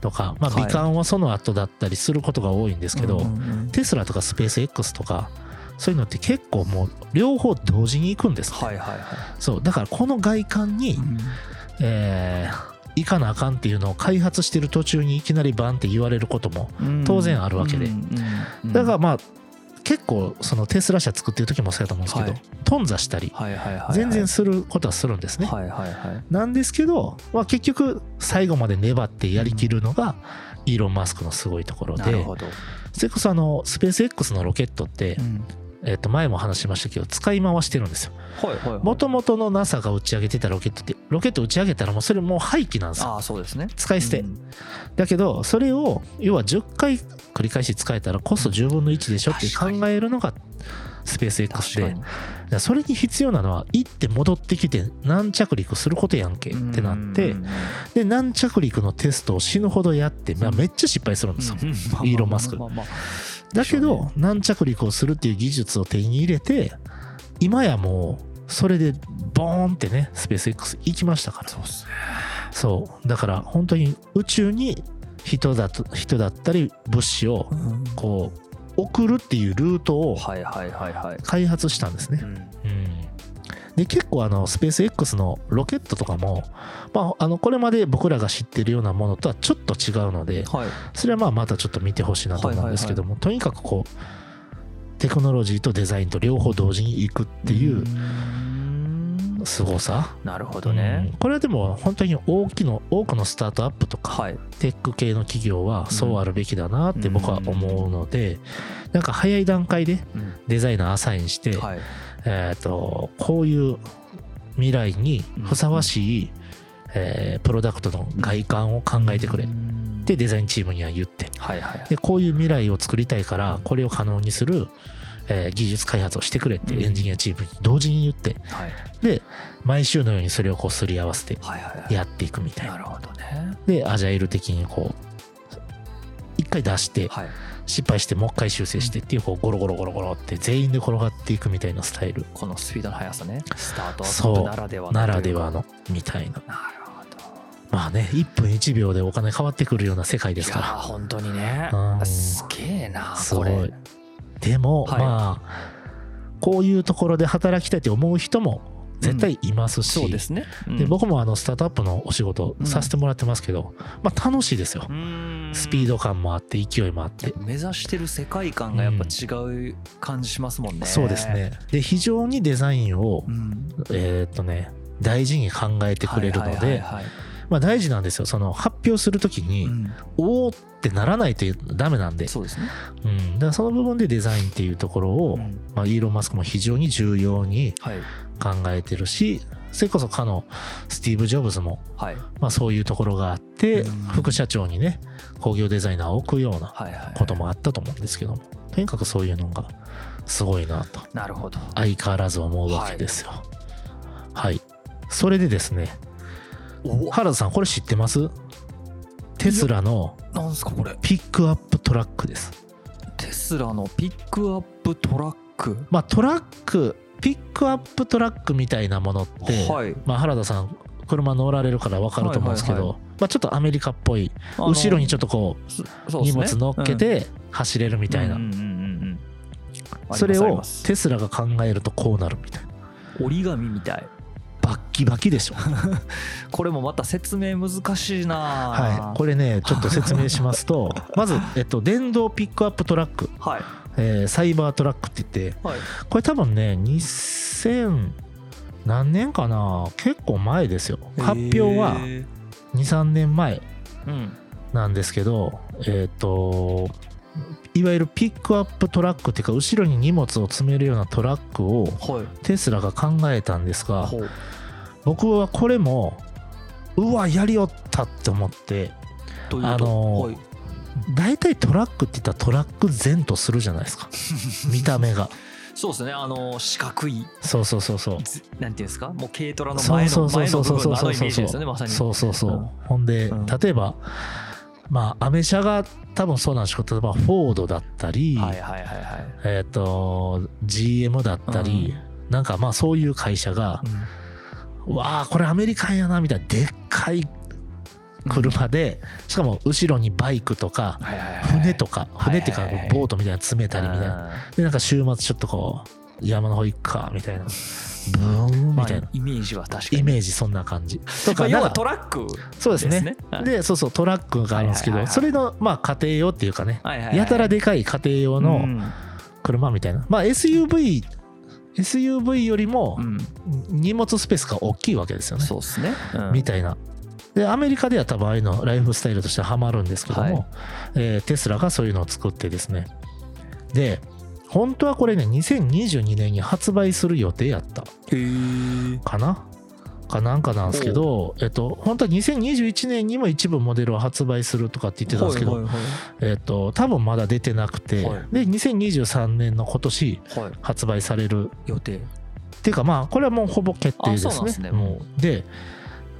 Speaker 2: とか、まあ、
Speaker 1: はい。
Speaker 2: 美観はその後だったりすることが多いんですけど、
Speaker 1: うんうんうん。
Speaker 2: テスラとかスペース X とかそういうのって結構もう両方同時に行くんです、
Speaker 1: はいはいはい。
Speaker 2: そう。だからこの外観に、えー行かなあかんっていうのを開発してる途中にいきなりバンって言われることも
Speaker 1: うん。
Speaker 2: 当然あるわけで。だからまあ結構そのテスラ車作ってる時もそうやと思うんですけど、
Speaker 1: はい。
Speaker 2: 頓挫したり全然することはするんですね。なんですけど、まあ、結局最後まで粘ってやりきるのがイーロン・マスクのすごいところで
Speaker 1: なるほど、
Speaker 2: それこそあのスペース X のロケットって、
Speaker 1: うん
Speaker 2: えっと前も話しましたけど使い回してるんですよ。
Speaker 1: はいはいはい。
Speaker 2: もともとの NASA が打ち上げてたロケットってロケット打ち上げたらもうそれもう廃棄なんですよ。
Speaker 1: ああそうですね。
Speaker 2: 使い捨て、
Speaker 1: うん。
Speaker 2: だけどそれを要は10回繰り返し使えたらコスト10分の1でしょって考えるのがスペース X で。それに必要なのは行って戻ってきて軟着陸することやんけってなって
Speaker 1: うん。
Speaker 2: で軟着陸のテストを死ぬほどやって、まあ、めっちゃ失敗するんですよ。
Speaker 1: うん。
Speaker 2: イーロンマスク
Speaker 1: まあまあまあ
Speaker 2: だけど軟着陸をするっていう技術を手に入れて今やもうそれでボーンってねスペース X 行きましたから。
Speaker 1: そうっすね。
Speaker 2: そう。だから本当に宇宙に人だと人だったり物資をこう送るっていうルートを開発したんですね。
Speaker 1: うん。
Speaker 2: うん、で結構あのスペース X のロケットとかも、まあ、あのこれまで僕らが知ってるようなものとはちょっと違うので
Speaker 1: はい。
Speaker 2: それはまあまたちょっと見てほしいなと思うんですけども、とにかくこうテクノロジーとデザインと両方同時に行くっていう
Speaker 1: ーん。
Speaker 2: 凄さ、
Speaker 1: なるほどね。
Speaker 2: うん。これはでも本当に大きの多くのスタートアップとか、
Speaker 1: はい。
Speaker 2: テック系の企業はそうあるべきだなって僕は思うので、なんか早い段階で
Speaker 1: うん。
Speaker 2: デザイナーアサインして、
Speaker 1: はい
Speaker 2: えー、とこういう未来にふさわしい、えープロダクトの外観を考えてくれっ
Speaker 1: うん。
Speaker 2: てデザインチームには言って。
Speaker 1: はいはいはい。
Speaker 2: でこういう未来を作りたいからこれを可能にする、えー技術開発をしてくれって
Speaker 1: うん。
Speaker 2: エンジニアチームに同時に言って。
Speaker 1: はい。
Speaker 2: で毎週のようにそれをこうすり合わせて
Speaker 1: はいはいはい。
Speaker 2: やっていくみたいな。
Speaker 1: なるほどね。
Speaker 2: でアジャイル的にこう一回出して
Speaker 1: はい
Speaker 2: 失敗してもう一回修正してっていうこうゴロゴロゴロゴロって全員で転がっていくみたいなスタイル。
Speaker 1: このスピードの速さね。スタートアッ
Speaker 2: そう。
Speaker 1: プならではの
Speaker 2: ならではのみたいな。
Speaker 1: かなるほど。
Speaker 2: まあね1分1秒でお金変わってくるような世界です
Speaker 1: いやー
Speaker 2: か
Speaker 1: 本当にね。
Speaker 2: うん。
Speaker 1: すげえなこれ。
Speaker 2: いでも、
Speaker 1: はい。
Speaker 2: まあこういうところで働きたいって思う人も絶対いますし、
Speaker 1: そうですね。うん。
Speaker 2: で僕もあのスタートアップのお仕事させてもらってますけど、まあ楽しいですよ。スピード感もあって勢いもあって。
Speaker 1: 目指してる世界観がやっぱ違う感じしますもんね。
Speaker 2: そうですね。で非常にデザインを
Speaker 1: うん。
Speaker 2: えーっとね大事に考えてくれるの
Speaker 1: はいはい
Speaker 2: で
Speaker 1: はいはい
Speaker 2: まあ大事なんですよ。その発表するときに、
Speaker 1: うん。
Speaker 2: おーってならないとダメなんで、
Speaker 1: そうですね。
Speaker 2: うん、だからその部分でデザインっていうところを、
Speaker 1: うん。
Speaker 2: まあ、イーロン・マスクも非常に重要に
Speaker 1: はい。
Speaker 2: 考えてるしそれこそかのスティーブ・ジョブズも、
Speaker 1: はい。
Speaker 2: まあ、そういうところがあって、
Speaker 1: うん。
Speaker 2: 副社長にね工業デザイナーを置くような
Speaker 1: はいはい
Speaker 2: こともあったと思うんですけどもとにかくそういうのがすごいなと。
Speaker 1: なるほど。
Speaker 2: 相変わらず思うわけですよ。はい、それでですね
Speaker 1: お
Speaker 2: 原田さんこれ知ってます？テスラの
Speaker 1: なんすかこれ。
Speaker 2: ピックアップトラックです。
Speaker 1: テスラのピックアップトラック？
Speaker 2: まあトラックピックアップトラックみたいなものって、
Speaker 1: はい。
Speaker 2: まあ、原田さん車乗られるから分かると思うんですけど、
Speaker 1: はいはい
Speaker 2: まあ、ちょっとアメリカっぽい後ろにちょっとこ
Speaker 1: う
Speaker 2: 荷物乗っけて走れるみたいな、
Speaker 1: うんうんうんうんうん
Speaker 2: それをテスラが考えるとこうなるみたいな。
Speaker 1: 折り紙みたい
Speaker 2: バッキバキでしょ。
Speaker 1: これもまた説明難しいな。
Speaker 2: はい。これねちょっと説明しますと まず、えっと、電動ピックアップトラック、
Speaker 1: はい。
Speaker 2: えーサイバートラックって言って
Speaker 1: はい。
Speaker 2: これ多分ね2000何年かな。結構前ですよ。発表は
Speaker 1: へ
Speaker 2: 23年前なんですけどえっ、といわゆるピックアップトラックっていうか後ろに荷物を積めるようなトラックを
Speaker 1: はい。
Speaker 2: テスラが考えたんですが
Speaker 1: ほう。
Speaker 2: 僕はこれもうわやりよったって思ってあのー
Speaker 1: はい。
Speaker 2: 大体トラックって言ったらトラック前とするじゃないですか。見た目が。
Speaker 1: そうですね。あの四角い
Speaker 2: そうそうそうそう。
Speaker 1: ずなんていうんですか？もう軽トラの
Speaker 2: そう
Speaker 1: 前の
Speaker 2: そうそう
Speaker 1: 前の部
Speaker 2: そう。そうそう
Speaker 1: 分のあのイメージですよねまさに。
Speaker 2: そうそうそう、
Speaker 1: うん
Speaker 2: ほんで、
Speaker 1: うん。
Speaker 2: 例えばまあアメ車が多分そうなんですけど例えばフォードだったり、
Speaker 1: はいはいはいはい。
Speaker 2: えっ、と GM だったり、なんかまあそういう会社が、わあこれアメリカンやなみたいなでっかい車で、しかも後ろにバイクとか
Speaker 1: はいはいはい
Speaker 2: 船とか船っていうかボートみたいなの詰めたりみたいな。でなんか週末ちょっとこう山の方行くかみたいな。ブーンみたいな。
Speaker 1: まあイメージは確かに。
Speaker 2: イメージそんな感じ。と
Speaker 1: まあ要はトラック
Speaker 2: そうですね。
Speaker 1: はい。
Speaker 2: でそうそうトラックがあるんですけ
Speaker 1: はいはいはいはい。
Speaker 2: どそれのまあ家庭用っていうかね。
Speaker 1: はいはいはい
Speaker 2: やたらでかい家庭用
Speaker 1: う
Speaker 2: の
Speaker 1: ん。
Speaker 2: 車みたいな。まあ SUV SUV よりも
Speaker 1: うん。
Speaker 2: 荷物スペースが大きいわけですよね。
Speaker 1: そうっすね。うん。
Speaker 2: みたいな。でアメリカでは多分ああいうのライフスタイルとしてハマるんですけども、
Speaker 1: はい。
Speaker 2: えーテスラがそういうのを作ってですね。で本当はこれね2022年に発売する予定やった。かな？かなんかなんですけど、えっと、本当は2021年にも一部モデルを発売するとかって言ってたんですけど、
Speaker 1: はいはい
Speaker 2: えっと、多分まだ出てなくて、
Speaker 1: はい。
Speaker 2: で2023年の今年
Speaker 1: はい。はい
Speaker 2: 発売される
Speaker 1: 予定。
Speaker 2: っていうかまあこれはもうほぼ決定ですね。
Speaker 1: ですね。
Speaker 2: もう。で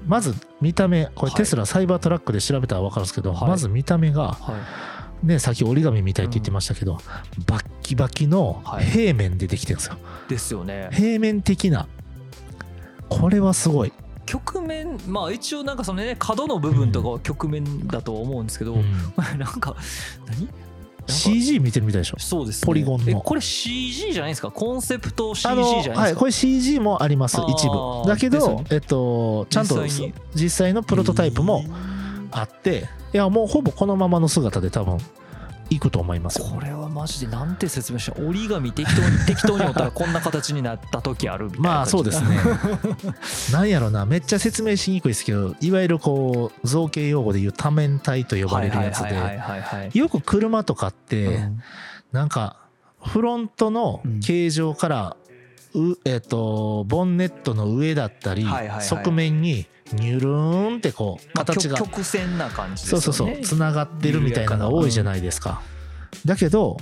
Speaker 2: まず見た目これ
Speaker 1: はい。
Speaker 2: テスラサイバートラックで調べたら分かるんですけど、
Speaker 1: はい。
Speaker 2: まず見た目が
Speaker 1: はい
Speaker 2: ねさっき折り紙みたいって言ってましたけど、バッキバキの
Speaker 1: はい。
Speaker 2: 平面でできてるんですよ。
Speaker 1: ですよね。
Speaker 2: 平面的な。これはすごい。
Speaker 1: 曲面まあ一応なんかそのね角の部分とかは曲面だと思うんですけど、
Speaker 2: うん。
Speaker 1: なんか何
Speaker 2: ？CG 見てるみたいでしょ。
Speaker 1: そうです、ね、
Speaker 2: ポリゴンの。
Speaker 1: えこれ CG じゃないですか？コンセプト CG じゃないですか、
Speaker 2: はい、これ CG もあります一部。だけど、
Speaker 1: ね。
Speaker 2: えっとちゃんと
Speaker 1: 実際に。
Speaker 2: 実際のプロトタイプもあっていやもうほぼこのままの姿で多分いくと思いますよ。
Speaker 1: これはマジでなんて説明した折り紙適当に 適当に折ったらこんな形になった時あるみたいな
Speaker 2: まあそうですね。なんやろなめっちゃ説明しにくいですけどいわゆるこう造形用語でいう多面体と呼ばれるやつでよく車とかって
Speaker 1: うん。
Speaker 2: なんかフロントの形状からうえっとボンネットの上だったり側面にニュルーンってこう
Speaker 1: まあ
Speaker 2: 形が。
Speaker 1: 曲曲線な感じですよね。
Speaker 2: そうそうそう。つな。がってるみたいなのが多いじゃないですか。だけど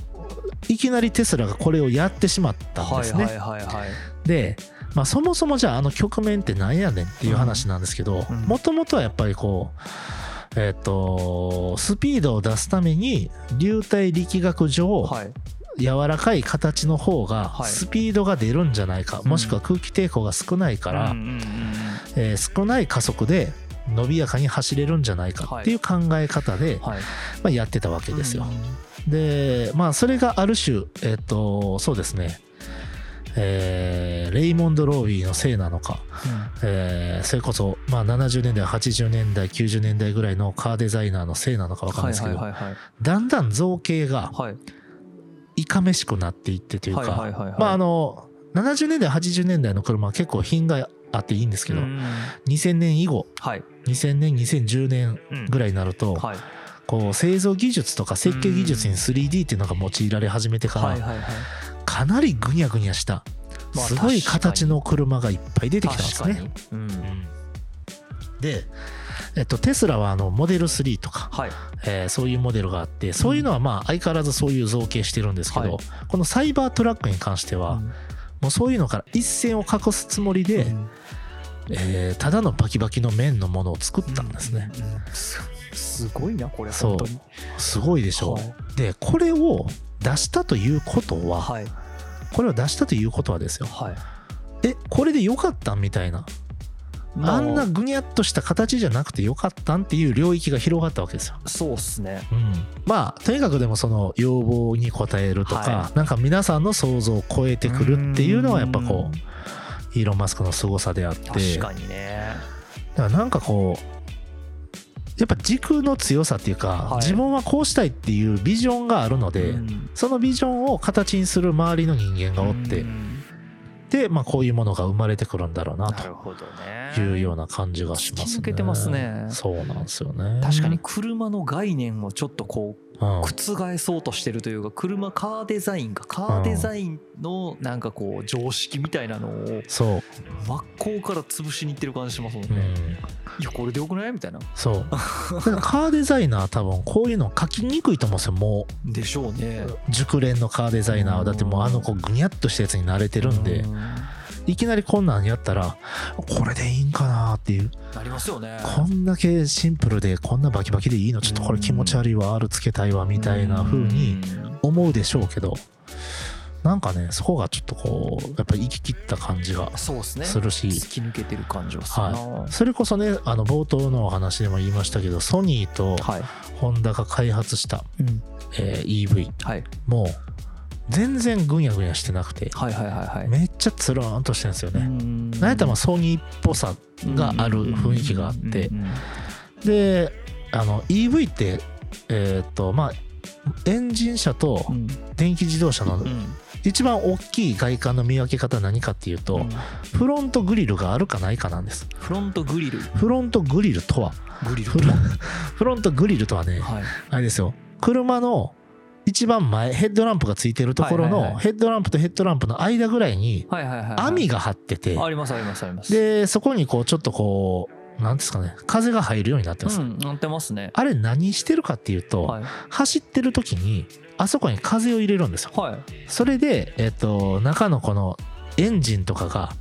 Speaker 2: いきなりテスラがこれをやってしまったんですね。
Speaker 1: はいはいはいはい。
Speaker 2: で、まあ、そもそもじゃああの局面ってなんやねんっていう話なんですけど
Speaker 1: うん。
Speaker 2: もともとはやっぱりこうえっ、とスピードを出すために流体力学上、
Speaker 1: はい
Speaker 2: 柔らかい形の方が
Speaker 1: はい。
Speaker 2: スピードが出るんじゃないか、
Speaker 1: うん。
Speaker 2: もしくは空気抵抗が少ないから、
Speaker 1: うんうんうんうん。
Speaker 2: えー少ない加速で伸びやかに走れるんじゃないかっていう考え方で、
Speaker 1: はい。
Speaker 2: まあ、やってたわけですよ。
Speaker 1: うん
Speaker 2: でまあそれがある種えっ、とそうですね。えーレイモンド・ロービーのせいなのか、えーそれこそ、まあ、70年代80年代90年代ぐらいのカーデザイナーのせいなのか分かんないですけど、
Speaker 1: はいはいはい。
Speaker 2: だんだん造形が
Speaker 1: はい
Speaker 2: いかめしくなっていってというか、
Speaker 1: はいはいはいはい。
Speaker 2: まああの70年代80年代の車は結構品があっていいんですけど、
Speaker 1: うん。
Speaker 2: 2000年以後
Speaker 1: はい。
Speaker 2: 2000年2010年
Speaker 1: うん
Speaker 2: ぐらいになると、
Speaker 1: はい。
Speaker 2: こう製造技術とか設計技術に 3D っていうのが用いられ始めてから、
Speaker 1: はいはいはい。
Speaker 2: かなりぐにゃぐにゃした
Speaker 1: まあ
Speaker 2: すごい形の車がいっぱい出てきたんですね。で、えっと、テスラはあのモデル3とか、
Speaker 1: はい。
Speaker 2: えーそういうモデルがあってそういうのはまあ相変わらずそういう造形してるんですけど、
Speaker 1: はい。
Speaker 2: このサイバートラックに関しては、
Speaker 1: うん。
Speaker 2: もうそういうのから一線を画すつもりで、
Speaker 1: うん。
Speaker 2: えーただのバキバキの面のものを作ったんですね。
Speaker 1: うんうんすすごいなこれ本当に。
Speaker 2: すごいでしょう。
Speaker 1: はい。
Speaker 2: でこれを出したということは、
Speaker 1: はい。
Speaker 2: これを出したということはですよ。
Speaker 1: はい。
Speaker 2: えこれでよかったんみたいな
Speaker 1: ま
Speaker 2: あんなぐにゃっとした形じゃなくてよかったんっていう領域が広がったわけですよ。
Speaker 1: そうっすね。
Speaker 2: うん、まあとにかくでもその要望に応えるとか、
Speaker 1: は
Speaker 2: なんか皆さんの想像を超えてくるっていうのはやっぱこうイーロン・マスクの凄さであって。
Speaker 1: 確かにね。
Speaker 2: だからなんかこうやっぱ軸の強さっていうか、
Speaker 1: はい。
Speaker 2: 自分はこうしたいっていうビジョンがあるので、
Speaker 1: うん。
Speaker 2: そのビジョンを形にする周りの人間がおって、
Speaker 1: う
Speaker 2: まあ、こういうものが生まれてくるんだろうなというような感じがしますね。
Speaker 1: けてますね
Speaker 2: そうなんですよね。
Speaker 1: 確かに、車の概念をちょっとこう
Speaker 2: うん、
Speaker 1: 覆そうとしてるというか車カーデザインか。カーデザインのなんかこう常識みたいなのを
Speaker 2: そう、
Speaker 1: 真っ向から潰しにいってる感じしますもんね、
Speaker 2: うん、
Speaker 1: いやこれでよくない？みたいな。
Speaker 2: そう。カーデザイナー多分こういうの書きにくいと思うんですよ。も
Speaker 1: でしょうね。
Speaker 2: う熟練のカーデザイナーは。だってもうあの子ぐにゃっとしたやつに慣れてるんで。
Speaker 1: う、
Speaker 2: いきなりこんなんやったらこれでいいんかなっていう。
Speaker 1: なりますよね。
Speaker 2: こんだけシンプルでこんなバキバキでいいの？ちょっとこれ気持ち悪いわ R つけたいわみたいな風に思うでしょうけどなんかねそこがちょっとこうやっぱり行き切った感じが
Speaker 1: そうですね。
Speaker 2: するし。
Speaker 1: 突き抜けてる感じはするな。
Speaker 2: はそれこそねあの冒頭のお話でも言いましたけどソニーと
Speaker 1: はい、
Speaker 2: ホンダが開発した、
Speaker 1: うん。
Speaker 2: えー EV
Speaker 1: はい、
Speaker 2: もう全然ぐにゃぐにゃしてなくて
Speaker 1: はいはいはいはい。
Speaker 2: めっちゃつるーんとしてるんですよね。
Speaker 1: ん。
Speaker 2: なんやったらまあソニーっぽさがある雰囲気があって。であの EV ってえーっとまあエンジン車と
Speaker 1: うん。
Speaker 2: 電気自動車の
Speaker 1: うん
Speaker 2: 一番大きい外観の見分け方は何かっていうと、
Speaker 1: うん。
Speaker 2: フロントグリルがあるかないかなんです。
Speaker 1: フロントグリル。
Speaker 2: フロントグリルとは。
Speaker 1: グリル
Speaker 2: フロフロントグリルとはね
Speaker 1: はい。
Speaker 2: あれですよ。車の一番前ヘッドランプがついてるところ
Speaker 1: はいはいはい。
Speaker 2: のヘッドランプとヘッドランプの間ぐらいに
Speaker 1: はいはいはいはい。
Speaker 2: 網が張ってて
Speaker 1: ありますありますあります。
Speaker 2: でそこにこうちょっとこうなんですかね風が入るようになってます、
Speaker 1: うんなってますね。
Speaker 2: あれ何してるかっていうと、
Speaker 1: はい。
Speaker 2: 走ってる時にあそこに風を入れるんですよ。
Speaker 1: はい。
Speaker 2: それで、えっと中のこのエンジンとかが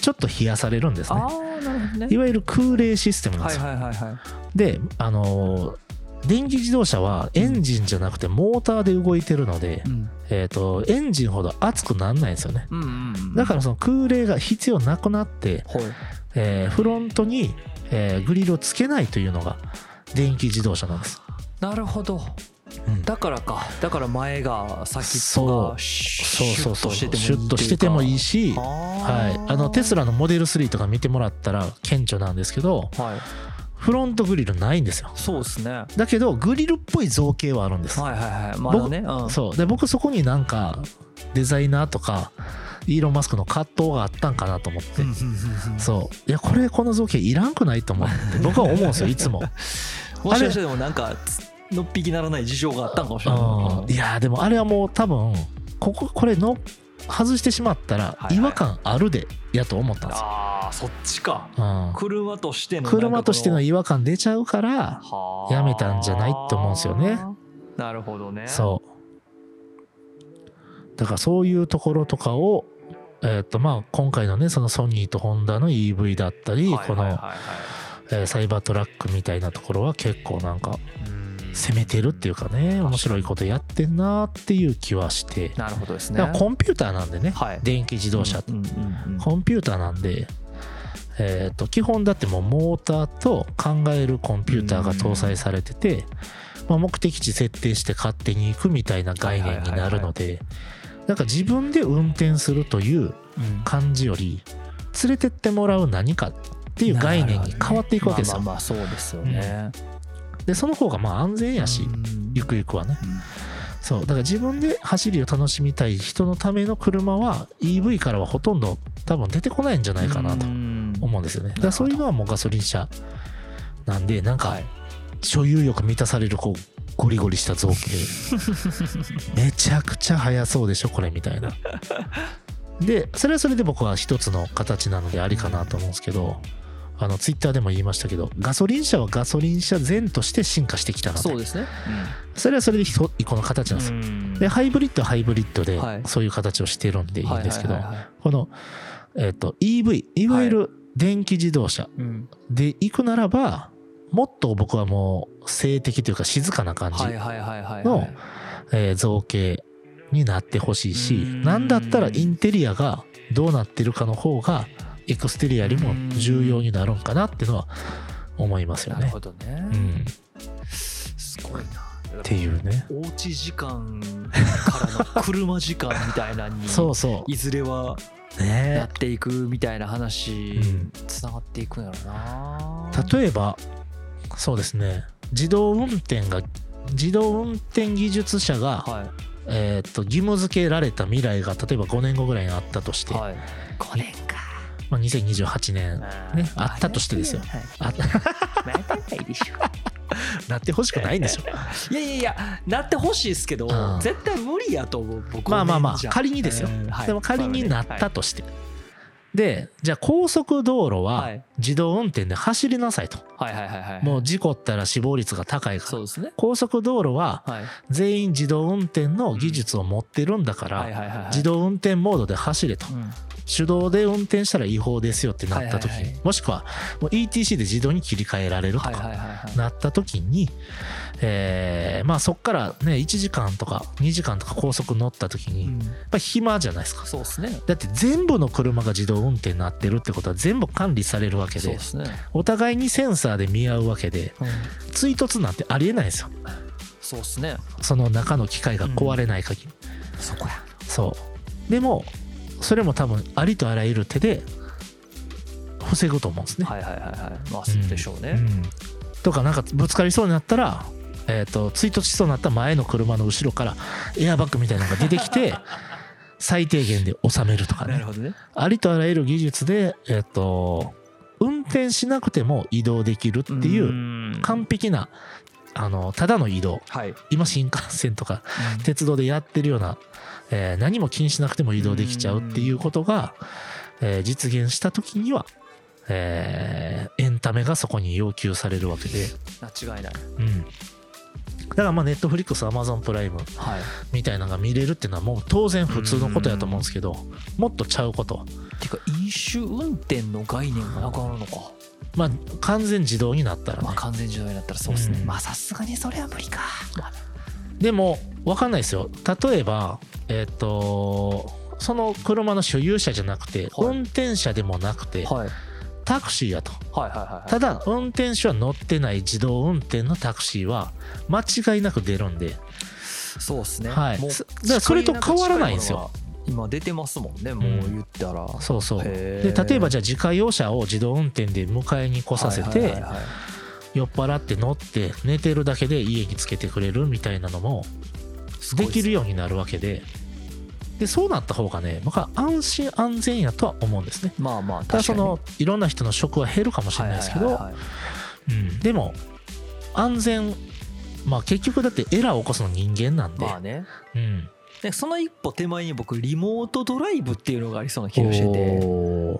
Speaker 2: ちょっと冷やされるんですね。
Speaker 1: ああなるほどね。
Speaker 2: いわゆる空冷システムなんで
Speaker 1: はい
Speaker 2: すよ、
Speaker 1: はいはいはい。
Speaker 2: であのー電気自動車はエンジンじゃなくてモーターで動いてるので、
Speaker 1: うん。
Speaker 2: えっとエンジンほど熱くならないんですよね。
Speaker 1: うんうんうん。
Speaker 2: だからその空冷が必要なくなって、
Speaker 1: はい
Speaker 2: えーフロントに、えーグリルをつけないというのが電気自動車なんです、
Speaker 1: なるほど。
Speaker 2: うん。
Speaker 1: だからか。だから前が先っぽがシュッとしててもいい
Speaker 2: シュッとしててもいいし
Speaker 1: は
Speaker 2: はい、あのテスラのモデル3とか見てもらったら顕著なんですけど
Speaker 1: はい
Speaker 2: フロントグリルないんですよ。
Speaker 1: そうですね。はい
Speaker 2: だけどグリルっぽい造形はあるんです、
Speaker 1: はいはいまだね。うん。
Speaker 2: そう。で僕そこになんかデザイナーとかイーロン・マスクの葛藤があったんかなと思って、そう。いやこれこの造形いらんくないと思って。僕は思うんですよ いつも。
Speaker 1: もしかしてでもなんかつのっぴきならない事情があったんかもしれない。
Speaker 2: うん。いやでもあれはもう多分こここれの外してしまったら
Speaker 1: はいはい。
Speaker 2: 違和感あるでやと思ったんですよ、
Speaker 1: ああそっちか。
Speaker 2: うん。
Speaker 1: 車としての
Speaker 2: 車としての
Speaker 1: は
Speaker 2: 違和感出ちゃうから
Speaker 1: あ。
Speaker 2: やめたんじゃないって思うんですよね。
Speaker 1: なるほどね。
Speaker 2: そう。だからそういうところとかをえっ、とまあ今回のねそのソニーとホンダの EV だったり、この、
Speaker 1: はいはいはい。はい
Speaker 2: えーサイバートラックみたいなところは結構なんか
Speaker 1: うん
Speaker 2: 攻めてるっていうかね面白いことやってんなっていう気はして。
Speaker 1: なるほどですね。
Speaker 2: コンピューターなんでね
Speaker 1: はい。
Speaker 2: 電気自動車
Speaker 1: うんうんうんうん。
Speaker 2: コンピューターなんでえーと基本だってもうモーターと考えるコンピューターが搭載されててまあ目的地設定して勝手に行くみたいな概念になるのでなんか自分で運転するという
Speaker 1: うん。
Speaker 2: 感じより連れてってもらう何かっていう概念に変わっていくわけですよ。
Speaker 1: まあまあまあそうですよね
Speaker 2: でその方がまあ安全やし
Speaker 1: うん。
Speaker 2: ゆくゆくはね。
Speaker 1: うん。
Speaker 2: そう。だから自分で走りを楽しみたい人のための車は EV からはほとんど多分出てこないんじゃないかなと
Speaker 1: うん。
Speaker 2: 思うんですよね。だからそういうのはもうガソリン車なんでなんか
Speaker 1: はい。
Speaker 2: 所有欲満たされるこうゴリゴリした造形。めちゃくちゃ速そうでしょこれみたいな。でそれはそれで僕は一つの形なのでありかなと思うんですけどあのツイッターでも言いましたけどガソリン車はガソリン車前として進化してきたので
Speaker 1: そうですね。
Speaker 2: それはそれで一一個の形なんですよ。
Speaker 1: うん。
Speaker 2: でハイブリッドはハイブリッドで
Speaker 1: はい。
Speaker 2: そういう形をしてるんでいいんですけどこの、えっと EV いわゆる電気自動車
Speaker 1: うん。
Speaker 2: で行くならばもっと僕はもう静的というか静かな感じの造形になってほしいし
Speaker 1: うん。
Speaker 2: なんだったらインテリアがどうなってるかの方がエクステリアよりも重要になるんかなっていうのは思いますよね。
Speaker 1: なるほ。どね。
Speaker 2: うん、
Speaker 1: すごいな。
Speaker 2: っていうね。
Speaker 1: おうち時間からの車時間みたいなのに
Speaker 2: そうそ
Speaker 1: いずれは
Speaker 2: う。
Speaker 1: や
Speaker 2: ね
Speaker 1: っていくみたいな話
Speaker 2: うん。
Speaker 1: つながっていくんやろな。
Speaker 2: 例えばそうですね。自動運転が自動運転技術者が、
Speaker 1: は
Speaker 2: えーっと義務付けられた未来が例えば5年後ぐらいにあったとして、
Speaker 1: いはい。5年か
Speaker 2: まあ、2028年ねあったとしてですよ。あ
Speaker 1: またないでしょ
Speaker 2: なってほしくないんでしょ。
Speaker 1: いやいやいやなってほしいですけど
Speaker 2: うん。
Speaker 1: 絶対無理やと思う僕
Speaker 2: まあまあまあ仮にですよ、
Speaker 1: うんはい。
Speaker 2: でも仮になったとして、でじゃあ高速道路
Speaker 1: は
Speaker 2: はい。自動運転で走りなさいと、
Speaker 1: はいはいはいはい
Speaker 2: もう事故ったら死亡率が高いから。
Speaker 1: そうですね。
Speaker 2: 高速道路は
Speaker 1: はい。
Speaker 2: 全員自動運転の技術を持ってるんだから、
Speaker 1: はいはいはいはい。
Speaker 2: 自動運転モードで走れと。
Speaker 1: うん
Speaker 2: 手動で運転したら違法ですよってなった時に、
Speaker 1: は
Speaker 2: もしくはもう ETC で自動に切り替えられるとかなった時に、えーまあそっからね1時間とか2時間とか高速乗った時に、やっ
Speaker 1: うん
Speaker 2: ぱり暇じゃないですか。
Speaker 1: そうですね。
Speaker 2: だって全部の車が自動運転になってるってことは全部管理されるわけで
Speaker 1: ね。
Speaker 2: お互いにセンサーで見合うわけで
Speaker 1: うん。
Speaker 2: 追突なんてありえないですよ。
Speaker 1: そうですね。
Speaker 2: その中の機械が壊れない限り、
Speaker 1: そこや。
Speaker 2: そう。でもそれも多分ありとあらゆる手で防ぐと思うんですね、
Speaker 1: はいはいはいはい。まあそうでしょうね。
Speaker 2: うん。とかなんかぶつかりそうになったらえー、と追突しそうになった前の車の後ろからエアバッグみたいなのが出てきて 最低限で収めるとかね。
Speaker 1: なるほどね。
Speaker 2: ありとあらゆる技術で、えー、と運転しなくても移動できるっていう
Speaker 1: うん。
Speaker 2: 完璧なあのただの移動。
Speaker 1: はい。
Speaker 2: 今新幹線とか鉄道でやってるような、えー何も気にしなくても移動できちゃうっていうことが、えー実現した時には、えーエンタメがそこに要求されるわけで、
Speaker 1: 間違いない。
Speaker 2: うん、だからまあネットフリックスアマゾンプライム
Speaker 1: はい。
Speaker 2: みたいなのが見れるっていうのはもう当然普通のことやと思うんですけどもっとちゃうこと。
Speaker 1: てか飲酒運転の概念がなくなるのか。
Speaker 2: まあ完全自動になったらね。
Speaker 1: まあ完全自動になったらそうですね。
Speaker 2: うん。
Speaker 1: まあさすがにそれは無理か
Speaker 2: でも分かんないですよ。例えばえっ、とその車の所有者じゃなくて、
Speaker 1: はい。
Speaker 2: 運転者でもなくて
Speaker 1: はい。
Speaker 2: タクシーやと。
Speaker 1: はいはいはい
Speaker 2: ただ運転手は乗ってない自動運転のタクシーは間違いなく出るんで。
Speaker 1: そうですね。
Speaker 2: はい。そだからそれと変わらないんですよ。
Speaker 1: 今出てますもんねもう言ったら。
Speaker 2: そうそう。
Speaker 1: へー。
Speaker 2: で例えばじゃあ自家用車を自動運転で迎えに来させて
Speaker 1: はいはいはいはい
Speaker 2: 酔っ払って乗って寝てるだけで家につけてくれるみたいなのもです。きるようになるわけで。でそうなった方がね僕は安心安全やとは思うんですね。
Speaker 1: まあまあ確かに。
Speaker 2: そのいろんな人の職は減るかもしれないですけどでも安全まあ結局だってエラーを起こすの人間なんで、
Speaker 1: まあね。
Speaker 2: うん、
Speaker 1: でその一歩手前に僕リモートドライブっていうのがありそうな気がしてて。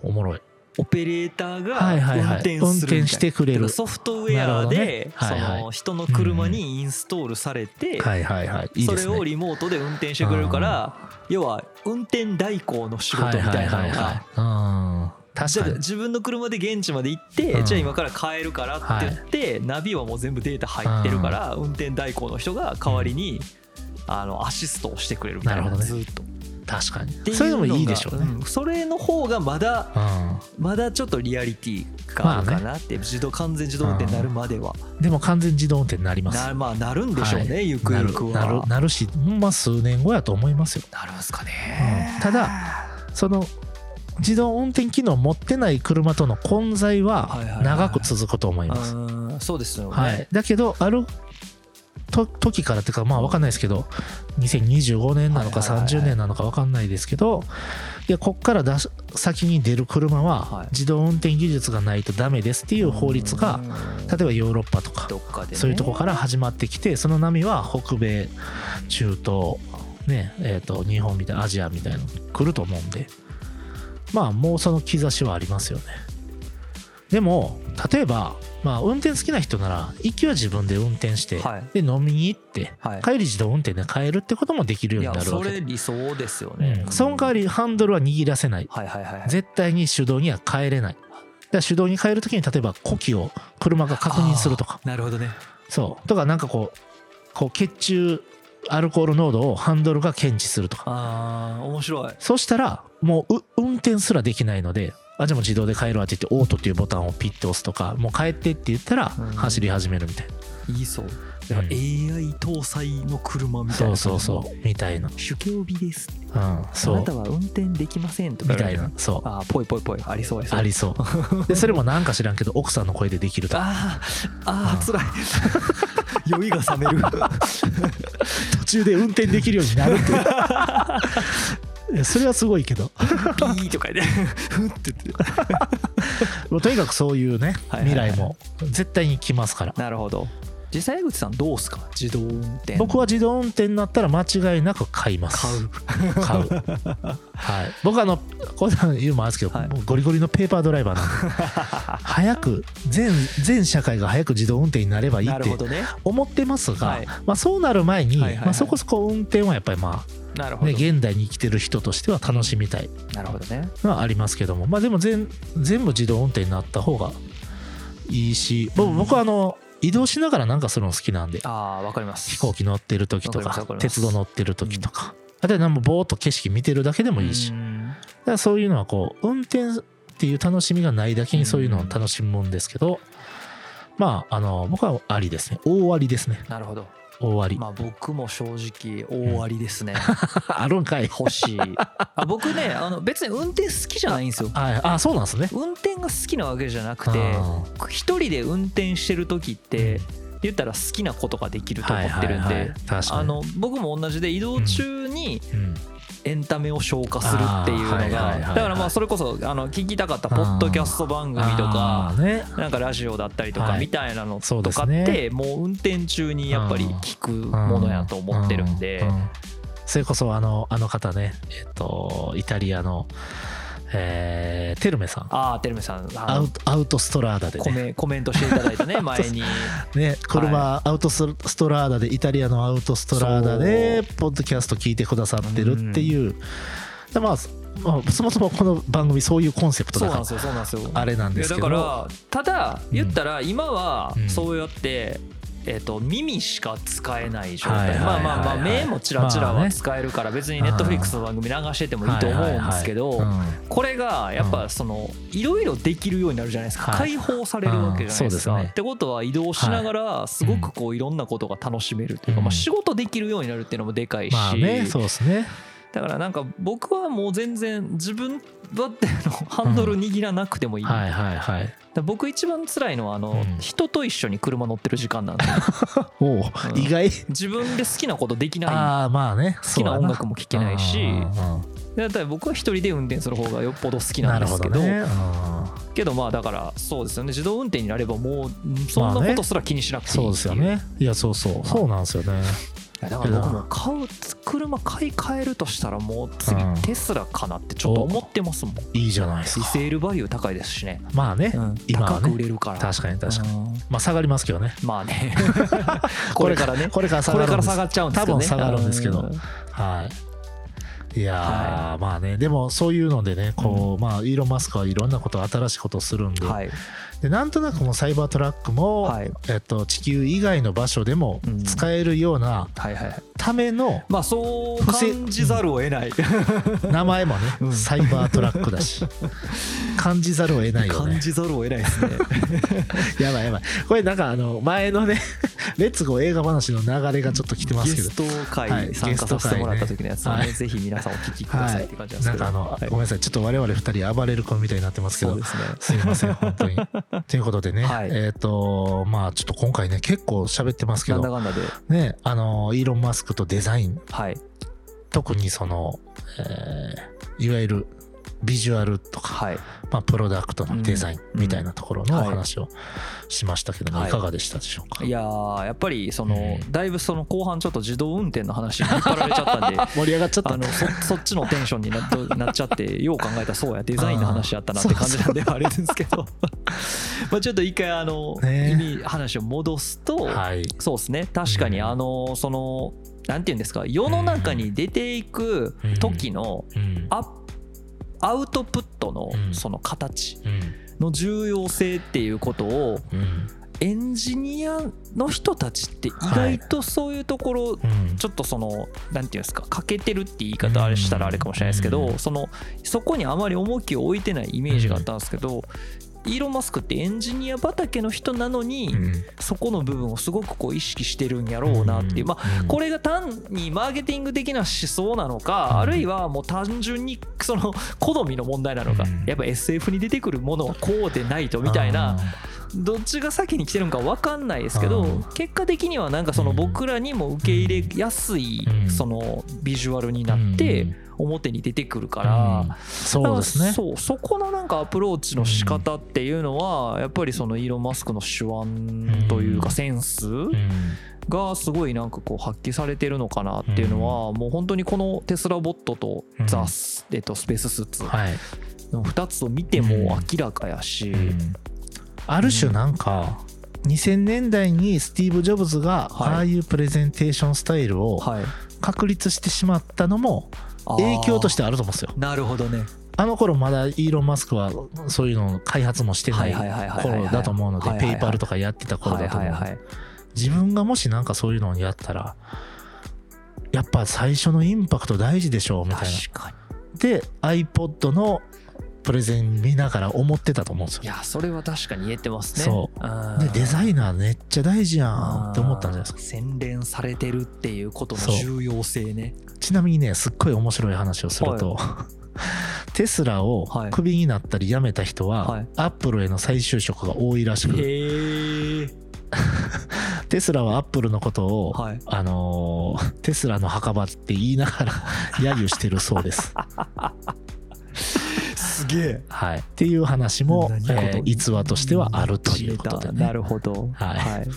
Speaker 2: おもろい
Speaker 1: オペレーターが
Speaker 2: はいはいはい。
Speaker 1: 運転
Speaker 2: してくれる。
Speaker 1: ソフトウェアでその人の車にインストールされて
Speaker 2: はいはいはい。いい
Speaker 1: それをリモートで運転してくれるから要は運転代行の仕事みたいなの
Speaker 2: はいはいはい
Speaker 1: が
Speaker 2: 確かに。
Speaker 1: 自分の車で現地まで行って、
Speaker 2: うん。
Speaker 1: じゃあ今から帰るからって言って、ナビはもう全部データ入ってるから、運転代行の人が代わりに、あのアシストをしてくれるみたいな。
Speaker 2: なるほどね。
Speaker 1: ずっと。
Speaker 2: 確かに。
Speaker 1: っていうのが
Speaker 2: いいでしょうね、
Speaker 1: んそれの方がまだ
Speaker 2: う
Speaker 1: まだちょっとリアリティがあるかなって、自動完全自動運転になるまでは、
Speaker 2: ん、でも完全自動運転になります。
Speaker 1: なまあなるんでしょうね、
Speaker 2: はい。
Speaker 1: ゆくゆくは。
Speaker 2: なるなるしま数年後やと思いますよ
Speaker 1: なるんすかね、
Speaker 2: うん。ただその自動運転機能を持ってない車との混在は長く続くと思います、
Speaker 1: うんそうですよね、
Speaker 2: はい、だけどあると時からっていうかまあ分かんないですけど2025年なのか
Speaker 1: はいはいはい。はい
Speaker 2: 30年なのか分かんないですけどいやこっから出し先に出る車
Speaker 1: は
Speaker 2: はい。自動運転技術がないとダメですっていう法律が
Speaker 1: うん。
Speaker 2: 例えばヨーロッパとかそういうとこから始まってきてその波は北米中東ねえー、と日本みたいなアジアみたいなのに来ると思うんでまあもうその兆しはありますよねでも例えばまあ運転好きな人なら行きは自分で運転して、
Speaker 1: はい。
Speaker 2: で飲みに行って、
Speaker 1: はい。
Speaker 2: 帰り自動運転で帰るってこともできるようになるわけ。
Speaker 1: れ理想ですよね、
Speaker 2: うん、その代わりハンドルは握らせない。
Speaker 1: はいはいはい。はい
Speaker 2: 絶対に手動には帰れない。手動に変えるときに例えば呼気を車が確認するとか。
Speaker 1: なるほどね。
Speaker 2: そう。とかなんかこうこう血中アルコール濃度をハンドルが検知するとか。
Speaker 1: あー面白い。
Speaker 2: そしたらもうう運転すらできないのであじゃあもう自動で帰るわって言ってオートっていうボタンをピッて押すとかもう帰ってって言ったら
Speaker 1: うん。
Speaker 2: 走り始めるみたいな、
Speaker 1: いいそう。
Speaker 2: うん。
Speaker 1: AI 搭載の車みたいな。
Speaker 2: そうそうそう。みたいな。
Speaker 1: 主競日です
Speaker 2: うん
Speaker 1: あ
Speaker 2: そう。
Speaker 1: なたは運転できませんとか
Speaker 2: みたいなそう。
Speaker 1: あーぽいぽいぽい。ありそうです
Speaker 2: ありそう。でそれもなんか知らんけど奥さんの声でできるとか。
Speaker 1: あーあーつらい。酔いが覚める。
Speaker 2: 途中で運転できるようになるっていうそれはすごいけど。
Speaker 1: ピーとかでふって言って。
Speaker 2: もうとにかくそういうね未来も絶対に来ますから。
Speaker 1: なるほど。実際江口さんどうすか？自動運転。
Speaker 2: 僕は自動運転になったら間違いなく買います。
Speaker 1: 買う。
Speaker 2: 買う。はい。僕はあのこれ言うのもあれですけど、
Speaker 1: はい。
Speaker 2: ゴリゴリのペーパードライバーなんで。早く全全社会が早く自動運転になればいいって思ってますが、
Speaker 1: はい。
Speaker 2: まあ、そうなる前に、
Speaker 1: はいはいはい。
Speaker 2: まあ、そこそこ運転はやっぱりまあ、
Speaker 1: なるほど、
Speaker 2: ね、現代に生きてる人としては楽しみたい。
Speaker 1: なるほどね。
Speaker 2: のはありますけども。まあでも全全部自動運転になった方がいいし僕僕はあの移動しながらなんかするの好きなんで。
Speaker 1: ああわかります。
Speaker 2: 飛行機乗ってる時と
Speaker 1: わか
Speaker 2: 鉄道乗ってる時とか、あとはなんもぼーっと景色見てるだけでもいいし、だ
Speaker 1: うん。
Speaker 2: からそういうのはこう運転っていう楽しみがないだけにそういうのを楽しむんですけど、まああの僕はありですね。大ありですね。
Speaker 1: なるほど
Speaker 2: 大あり、
Speaker 1: まあ僕も正直大ありですね、
Speaker 2: あるんかい。
Speaker 1: 欲しい。あ僕ねあの別に運転好きじゃないんですよ。
Speaker 2: はい。あそうなんですね。
Speaker 1: 運転が好きなわけじゃなくて
Speaker 2: あ
Speaker 1: 一人で運転してる時って言ったら好きなことができると思ってるんであの僕も同じで移動中に
Speaker 2: うん
Speaker 1: エンタメを消化するっていうのがだからまあそれこそあの聞きたかったポッドキャスト番組とかなんかラジオだったりとか
Speaker 2: はい。
Speaker 1: みたいなのとかっ
Speaker 2: ね。
Speaker 1: てもう運転中にやっぱり聞くものやと思ってるんで。
Speaker 2: それこそあのあの方ねえっとイタリアのえーテルメさん。
Speaker 1: ああテルメさん。
Speaker 2: アウトアウトストラーダで
Speaker 1: コ
Speaker 2: ね
Speaker 1: メコメントしていただいたね 前に。
Speaker 2: ね車、アウトストラーダでイタリアのアウトストラーダでポッドキャスト聞いてくださってるっていう、でまあまあそもそもこの番組そういうコンセプトだから
Speaker 1: そうなんですよ
Speaker 2: あれなんですけど。
Speaker 1: だからただ
Speaker 2: うん
Speaker 1: 言ったら今は
Speaker 2: うん。
Speaker 1: そうやって、えー、と耳しか使えない状態。まあまあまあ目もチラチラ
Speaker 2: まあね
Speaker 1: は使えるから別にネットフリックスの番組流しててもいいと思うんですけどこれがやっぱそのいろいろできるようになるじゃないですか。
Speaker 2: はい
Speaker 1: 解放されるわけじゃないですか。ってことは移動しながらすごくこういろんなことが楽しめるというか
Speaker 2: うん。
Speaker 1: まあ仕事できるようになるっていうのもでかいし。
Speaker 2: そうですね。
Speaker 1: だからなんか僕はもう全然自分だってハンドル握らなくてもいい。
Speaker 2: はいはいはい。
Speaker 1: だから僕一番辛いのはあの、
Speaker 2: うん。
Speaker 1: 人と一緒に車乗ってる時間なんで
Speaker 2: おお、
Speaker 1: うん。
Speaker 2: 意外。
Speaker 1: 自分で好きなことできない。
Speaker 2: ああまあね
Speaker 1: 好きな音楽も聴けないし。
Speaker 2: うんうんうん。
Speaker 1: だったら僕は一人で運転する方がよっぽど好きな
Speaker 2: なんる
Speaker 1: ですけど
Speaker 2: ね、
Speaker 1: けどまあだからそうですよね。自動運転になればもううんそんな
Speaker 2: まあね
Speaker 1: ことすら気にしなくていい
Speaker 2: そうですよね。いやそうそう。そうなんですよね
Speaker 1: だから僕も買う車買い替えるとしたらもう次
Speaker 2: うん。
Speaker 1: テスラかなってちょっと思ってますもん。
Speaker 2: いいじゃないです
Speaker 1: リ
Speaker 2: か
Speaker 1: セールバリュー高いですしね、
Speaker 2: まあね、
Speaker 1: うん。
Speaker 2: 今はね。
Speaker 1: 高く売れるから。
Speaker 2: 確かに確かに。
Speaker 1: うん。
Speaker 2: まあ下がりますけどね。
Speaker 1: まあね。これからね。
Speaker 2: これから下
Speaker 1: こ
Speaker 2: がるんです。
Speaker 1: れから下がっちゃうんですけどね。
Speaker 2: 多分下がるんですけど。
Speaker 1: うん。
Speaker 2: はい。いやー、
Speaker 1: は
Speaker 2: まあね。でもそういうのでねこう、まあイーロン・マスクはいろんなこと新しいことをするんで,、
Speaker 1: はい
Speaker 2: でなんとなくもうサイバートラックも、
Speaker 1: はい。
Speaker 2: えっと、地球以外の場所でも
Speaker 1: うん。
Speaker 2: 使えるような
Speaker 1: はいはいはい
Speaker 2: ための
Speaker 1: まあそう感じざるを得ない。
Speaker 2: 名前もね、
Speaker 1: うん。
Speaker 2: サイバートラックだし。感じざるを得ないよね。
Speaker 1: 感じざるを得ないですね。
Speaker 2: やばいやばい。これなんかあの前のね レッツゴー映画話の流れがちょっと来てますけど。
Speaker 1: ゲスト
Speaker 2: はい
Speaker 1: 会参加させてもらった時のやつを
Speaker 2: はい。
Speaker 1: ねぜひ皆さんお聞きくださいって感じなんですけど。
Speaker 2: なんかあの、
Speaker 1: はい
Speaker 2: ごめんなさい。ちょっと我々二人暴れる子みたいになってますけど。
Speaker 1: ね。
Speaker 2: すいません本当に。ということでね、
Speaker 1: はい。
Speaker 2: えっ、とまあちょっと今回ね結構喋ってますけど。
Speaker 1: なんだかんだで。
Speaker 2: ねあのイーロン・マスクとデザイン？
Speaker 1: はい。
Speaker 2: 特にその、えーいわゆるビジュアルとか、
Speaker 1: はい。
Speaker 2: まあ、プロダクトのデザインみたいなところのお
Speaker 1: うん。
Speaker 2: 話をしましたけども、
Speaker 1: はい。
Speaker 2: い、かがでしたでしょうか、
Speaker 1: いやーやっぱりその
Speaker 2: うん。
Speaker 1: だいぶその後半ちょっと自動運転の話に引っ張られちゃったんで
Speaker 2: 盛り上がっちゃった。
Speaker 1: あのそそっちのテンションになっなっちゃってよう考えたらそうやデザインの話やったなって感じなんではあれですけど。まあちょっと一回あの
Speaker 2: ね。
Speaker 1: 意味話を戻すと
Speaker 2: はい。
Speaker 1: そうですね。確かに
Speaker 2: うん。
Speaker 1: あのそのなんていうんですか？世の中に出ていく時の
Speaker 2: うん。
Speaker 1: アアウトプットの
Speaker 2: うん。
Speaker 1: その形
Speaker 2: うん。
Speaker 1: の重要性っていうことを
Speaker 2: うん。
Speaker 1: エンジニアの人たちって意外とそういうところ
Speaker 2: うん。
Speaker 1: ちょっとそのなんていうんですか？欠けてるって言い方あれしたらあれかもしれないですけ
Speaker 2: う
Speaker 1: ど
Speaker 2: ん。
Speaker 1: そのそこにあまり重きを置いてないイメージがあったんですけどイーロン・マスクってエンジニア畑の人なのに
Speaker 2: うん。
Speaker 1: そこの部分をすごくこう意識してるんやろうなっていう。まあ
Speaker 2: うん。
Speaker 1: これが単にマーケティング的な思想なの
Speaker 2: うん。
Speaker 1: かあるいはもう単純にその好みの問題なのか。
Speaker 2: うん。
Speaker 1: やっぱ SF に出てくるものはこうでないとみたいなどっちが先に来てるのか分かんないですけど
Speaker 2: うん。
Speaker 1: 結果的にはなんかその
Speaker 2: うん
Speaker 1: 僕らにも受け入れやすい
Speaker 2: うん。
Speaker 1: そのビジュアルになって
Speaker 2: うん
Speaker 1: 表に出てくるか
Speaker 2: うん。
Speaker 1: ら。
Speaker 2: そうですね。
Speaker 1: そうそこのなんかアプローチの仕方っていうのはやっぱりそのイーロン・マスクの手腕というかセンス
Speaker 2: うん。
Speaker 1: がすごいなんかこう発揮されてるのかなっていうのはもう本当にこのテスラボットと
Speaker 2: うん
Speaker 1: ザスえっとスペーススーツ
Speaker 2: はい。
Speaker 1: の2つを見ても明らかやし。
Speaker 2: うん。ある種なんか2000年代にスティーブ・ジョブズが
Speaker 1: はい。
Speaker 2: ああいうプレゼンテーションスタイルを
Speaker 1: はい。
Speaker 2: 確立してしまったのも影響としてあると思うんですよ。
Speaker 1: なるほどね。
Speaker 2: あの頃まだイーロン・マスクはそういうの開発もしてない頃だと思うのでペイパルとかやってた頃
Speaker 1: はい
Speaker 2: だと思う
Speaker 1: はいはい
Speaker 2: 自分がもしなんかそういうのをやったらやっぱ最初のインパクト大事でしょうみたいな。で iPod のプレゼン見ながら思ってたと思うんですよ。
Speaker 1: い。やそれは確かに言えてますね。
Speaker 2: そう。でデザイナーめっちゃ大事やんって思ったんじゃないですか。
Speaker 1: 洗練されてるっていうことの重要性ね。
Speaker 2: ちなみにねすっごい面白い話をすると、テスラを
Speaker 1: はい。
Speaker 2: クビになったり辞めた人は、
Speaker 1: はい。
Speaker 2: アップルへの再就職が多いらしく。テスラはアップルのことを、
Speaker 1: はい。
Speaker 2: あのーテスラの墓場って言いながら揶揄してるそうです。
Speaker 1: すげえ。
Speaker 2: はい、っていう話も、えー逸話としてはあるということでね。
Speaker 1: なるほど。
Speaker 2: はい。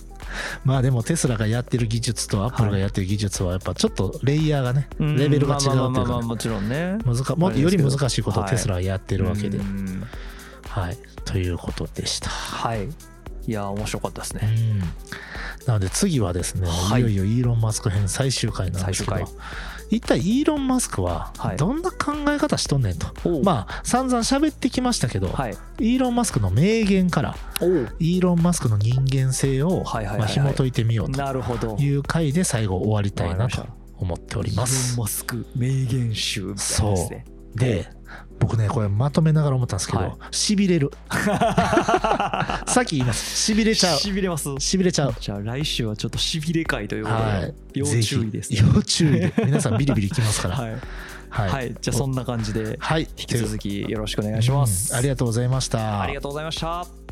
Speaker 2: まあでもテスラがやってる技術とアップルがやってる技術はやっぱちょっとレイヤーがね、
Speaker 1: うん
Speaker 2: レベルが違うっていうか
Speaker 1: もちろんね。
Speaker 2: 難かもより難しいことをテスラはやってるわけで、
Speaker 1: うん。
Speaker 2: はい、ということでした。
Speaker 1: はい。いや面白かったですね。
Speaker 2: うん。なので次はですね、
Speaker 1: はい。
Speaker 2: い、よいよイーロン・マスク編最終回なんですけど一体イーロン・マスクは
Speaker 1: はい。
Speaker 2: どんな考え方しとんねんと、
Speaker 1: おう。
Speaker 2: まあ散々喋ってきましたけど、
Speaker 1: はい。
Speaker 2: イーロン・マスクの名言からイーロン・マスクの人間性を
Speaker 1: はいはいはいはい。
Speaker 2: まあ紐解いてみようと。いう回で最後終わりたいなと思っており
Speaker 1: イーロン
Speaker 2: ます。
Speaker 1: マスク名言集みたいなやつね。
Speaker 2: で僕ねこれまとめながら思ったんですけ
Speaker 1: はい。
Speaker 2: どしびれる。さっき言います。しびれちゃう。
Speaker 1: しびれます。
Speaker 2: しびれちゃう。
Speaker 1: じゃあ来週はちょっとしびれ会ということで、
Speaker 2: はい。
Speaker 1: 要注意ですね。
Speaker 2: 要注意で。皆さんビリビリきますから。
Speaker 1: はい、
Speaker 2: はい、
Speaker 1: はい、じゃあそんな感じで
Speaker 2: はい。
Speaker 1: 引き続きよろしくお願いします、
Speaker 2: うん。ありがとうございました。
Speaker 1: ありがとうございました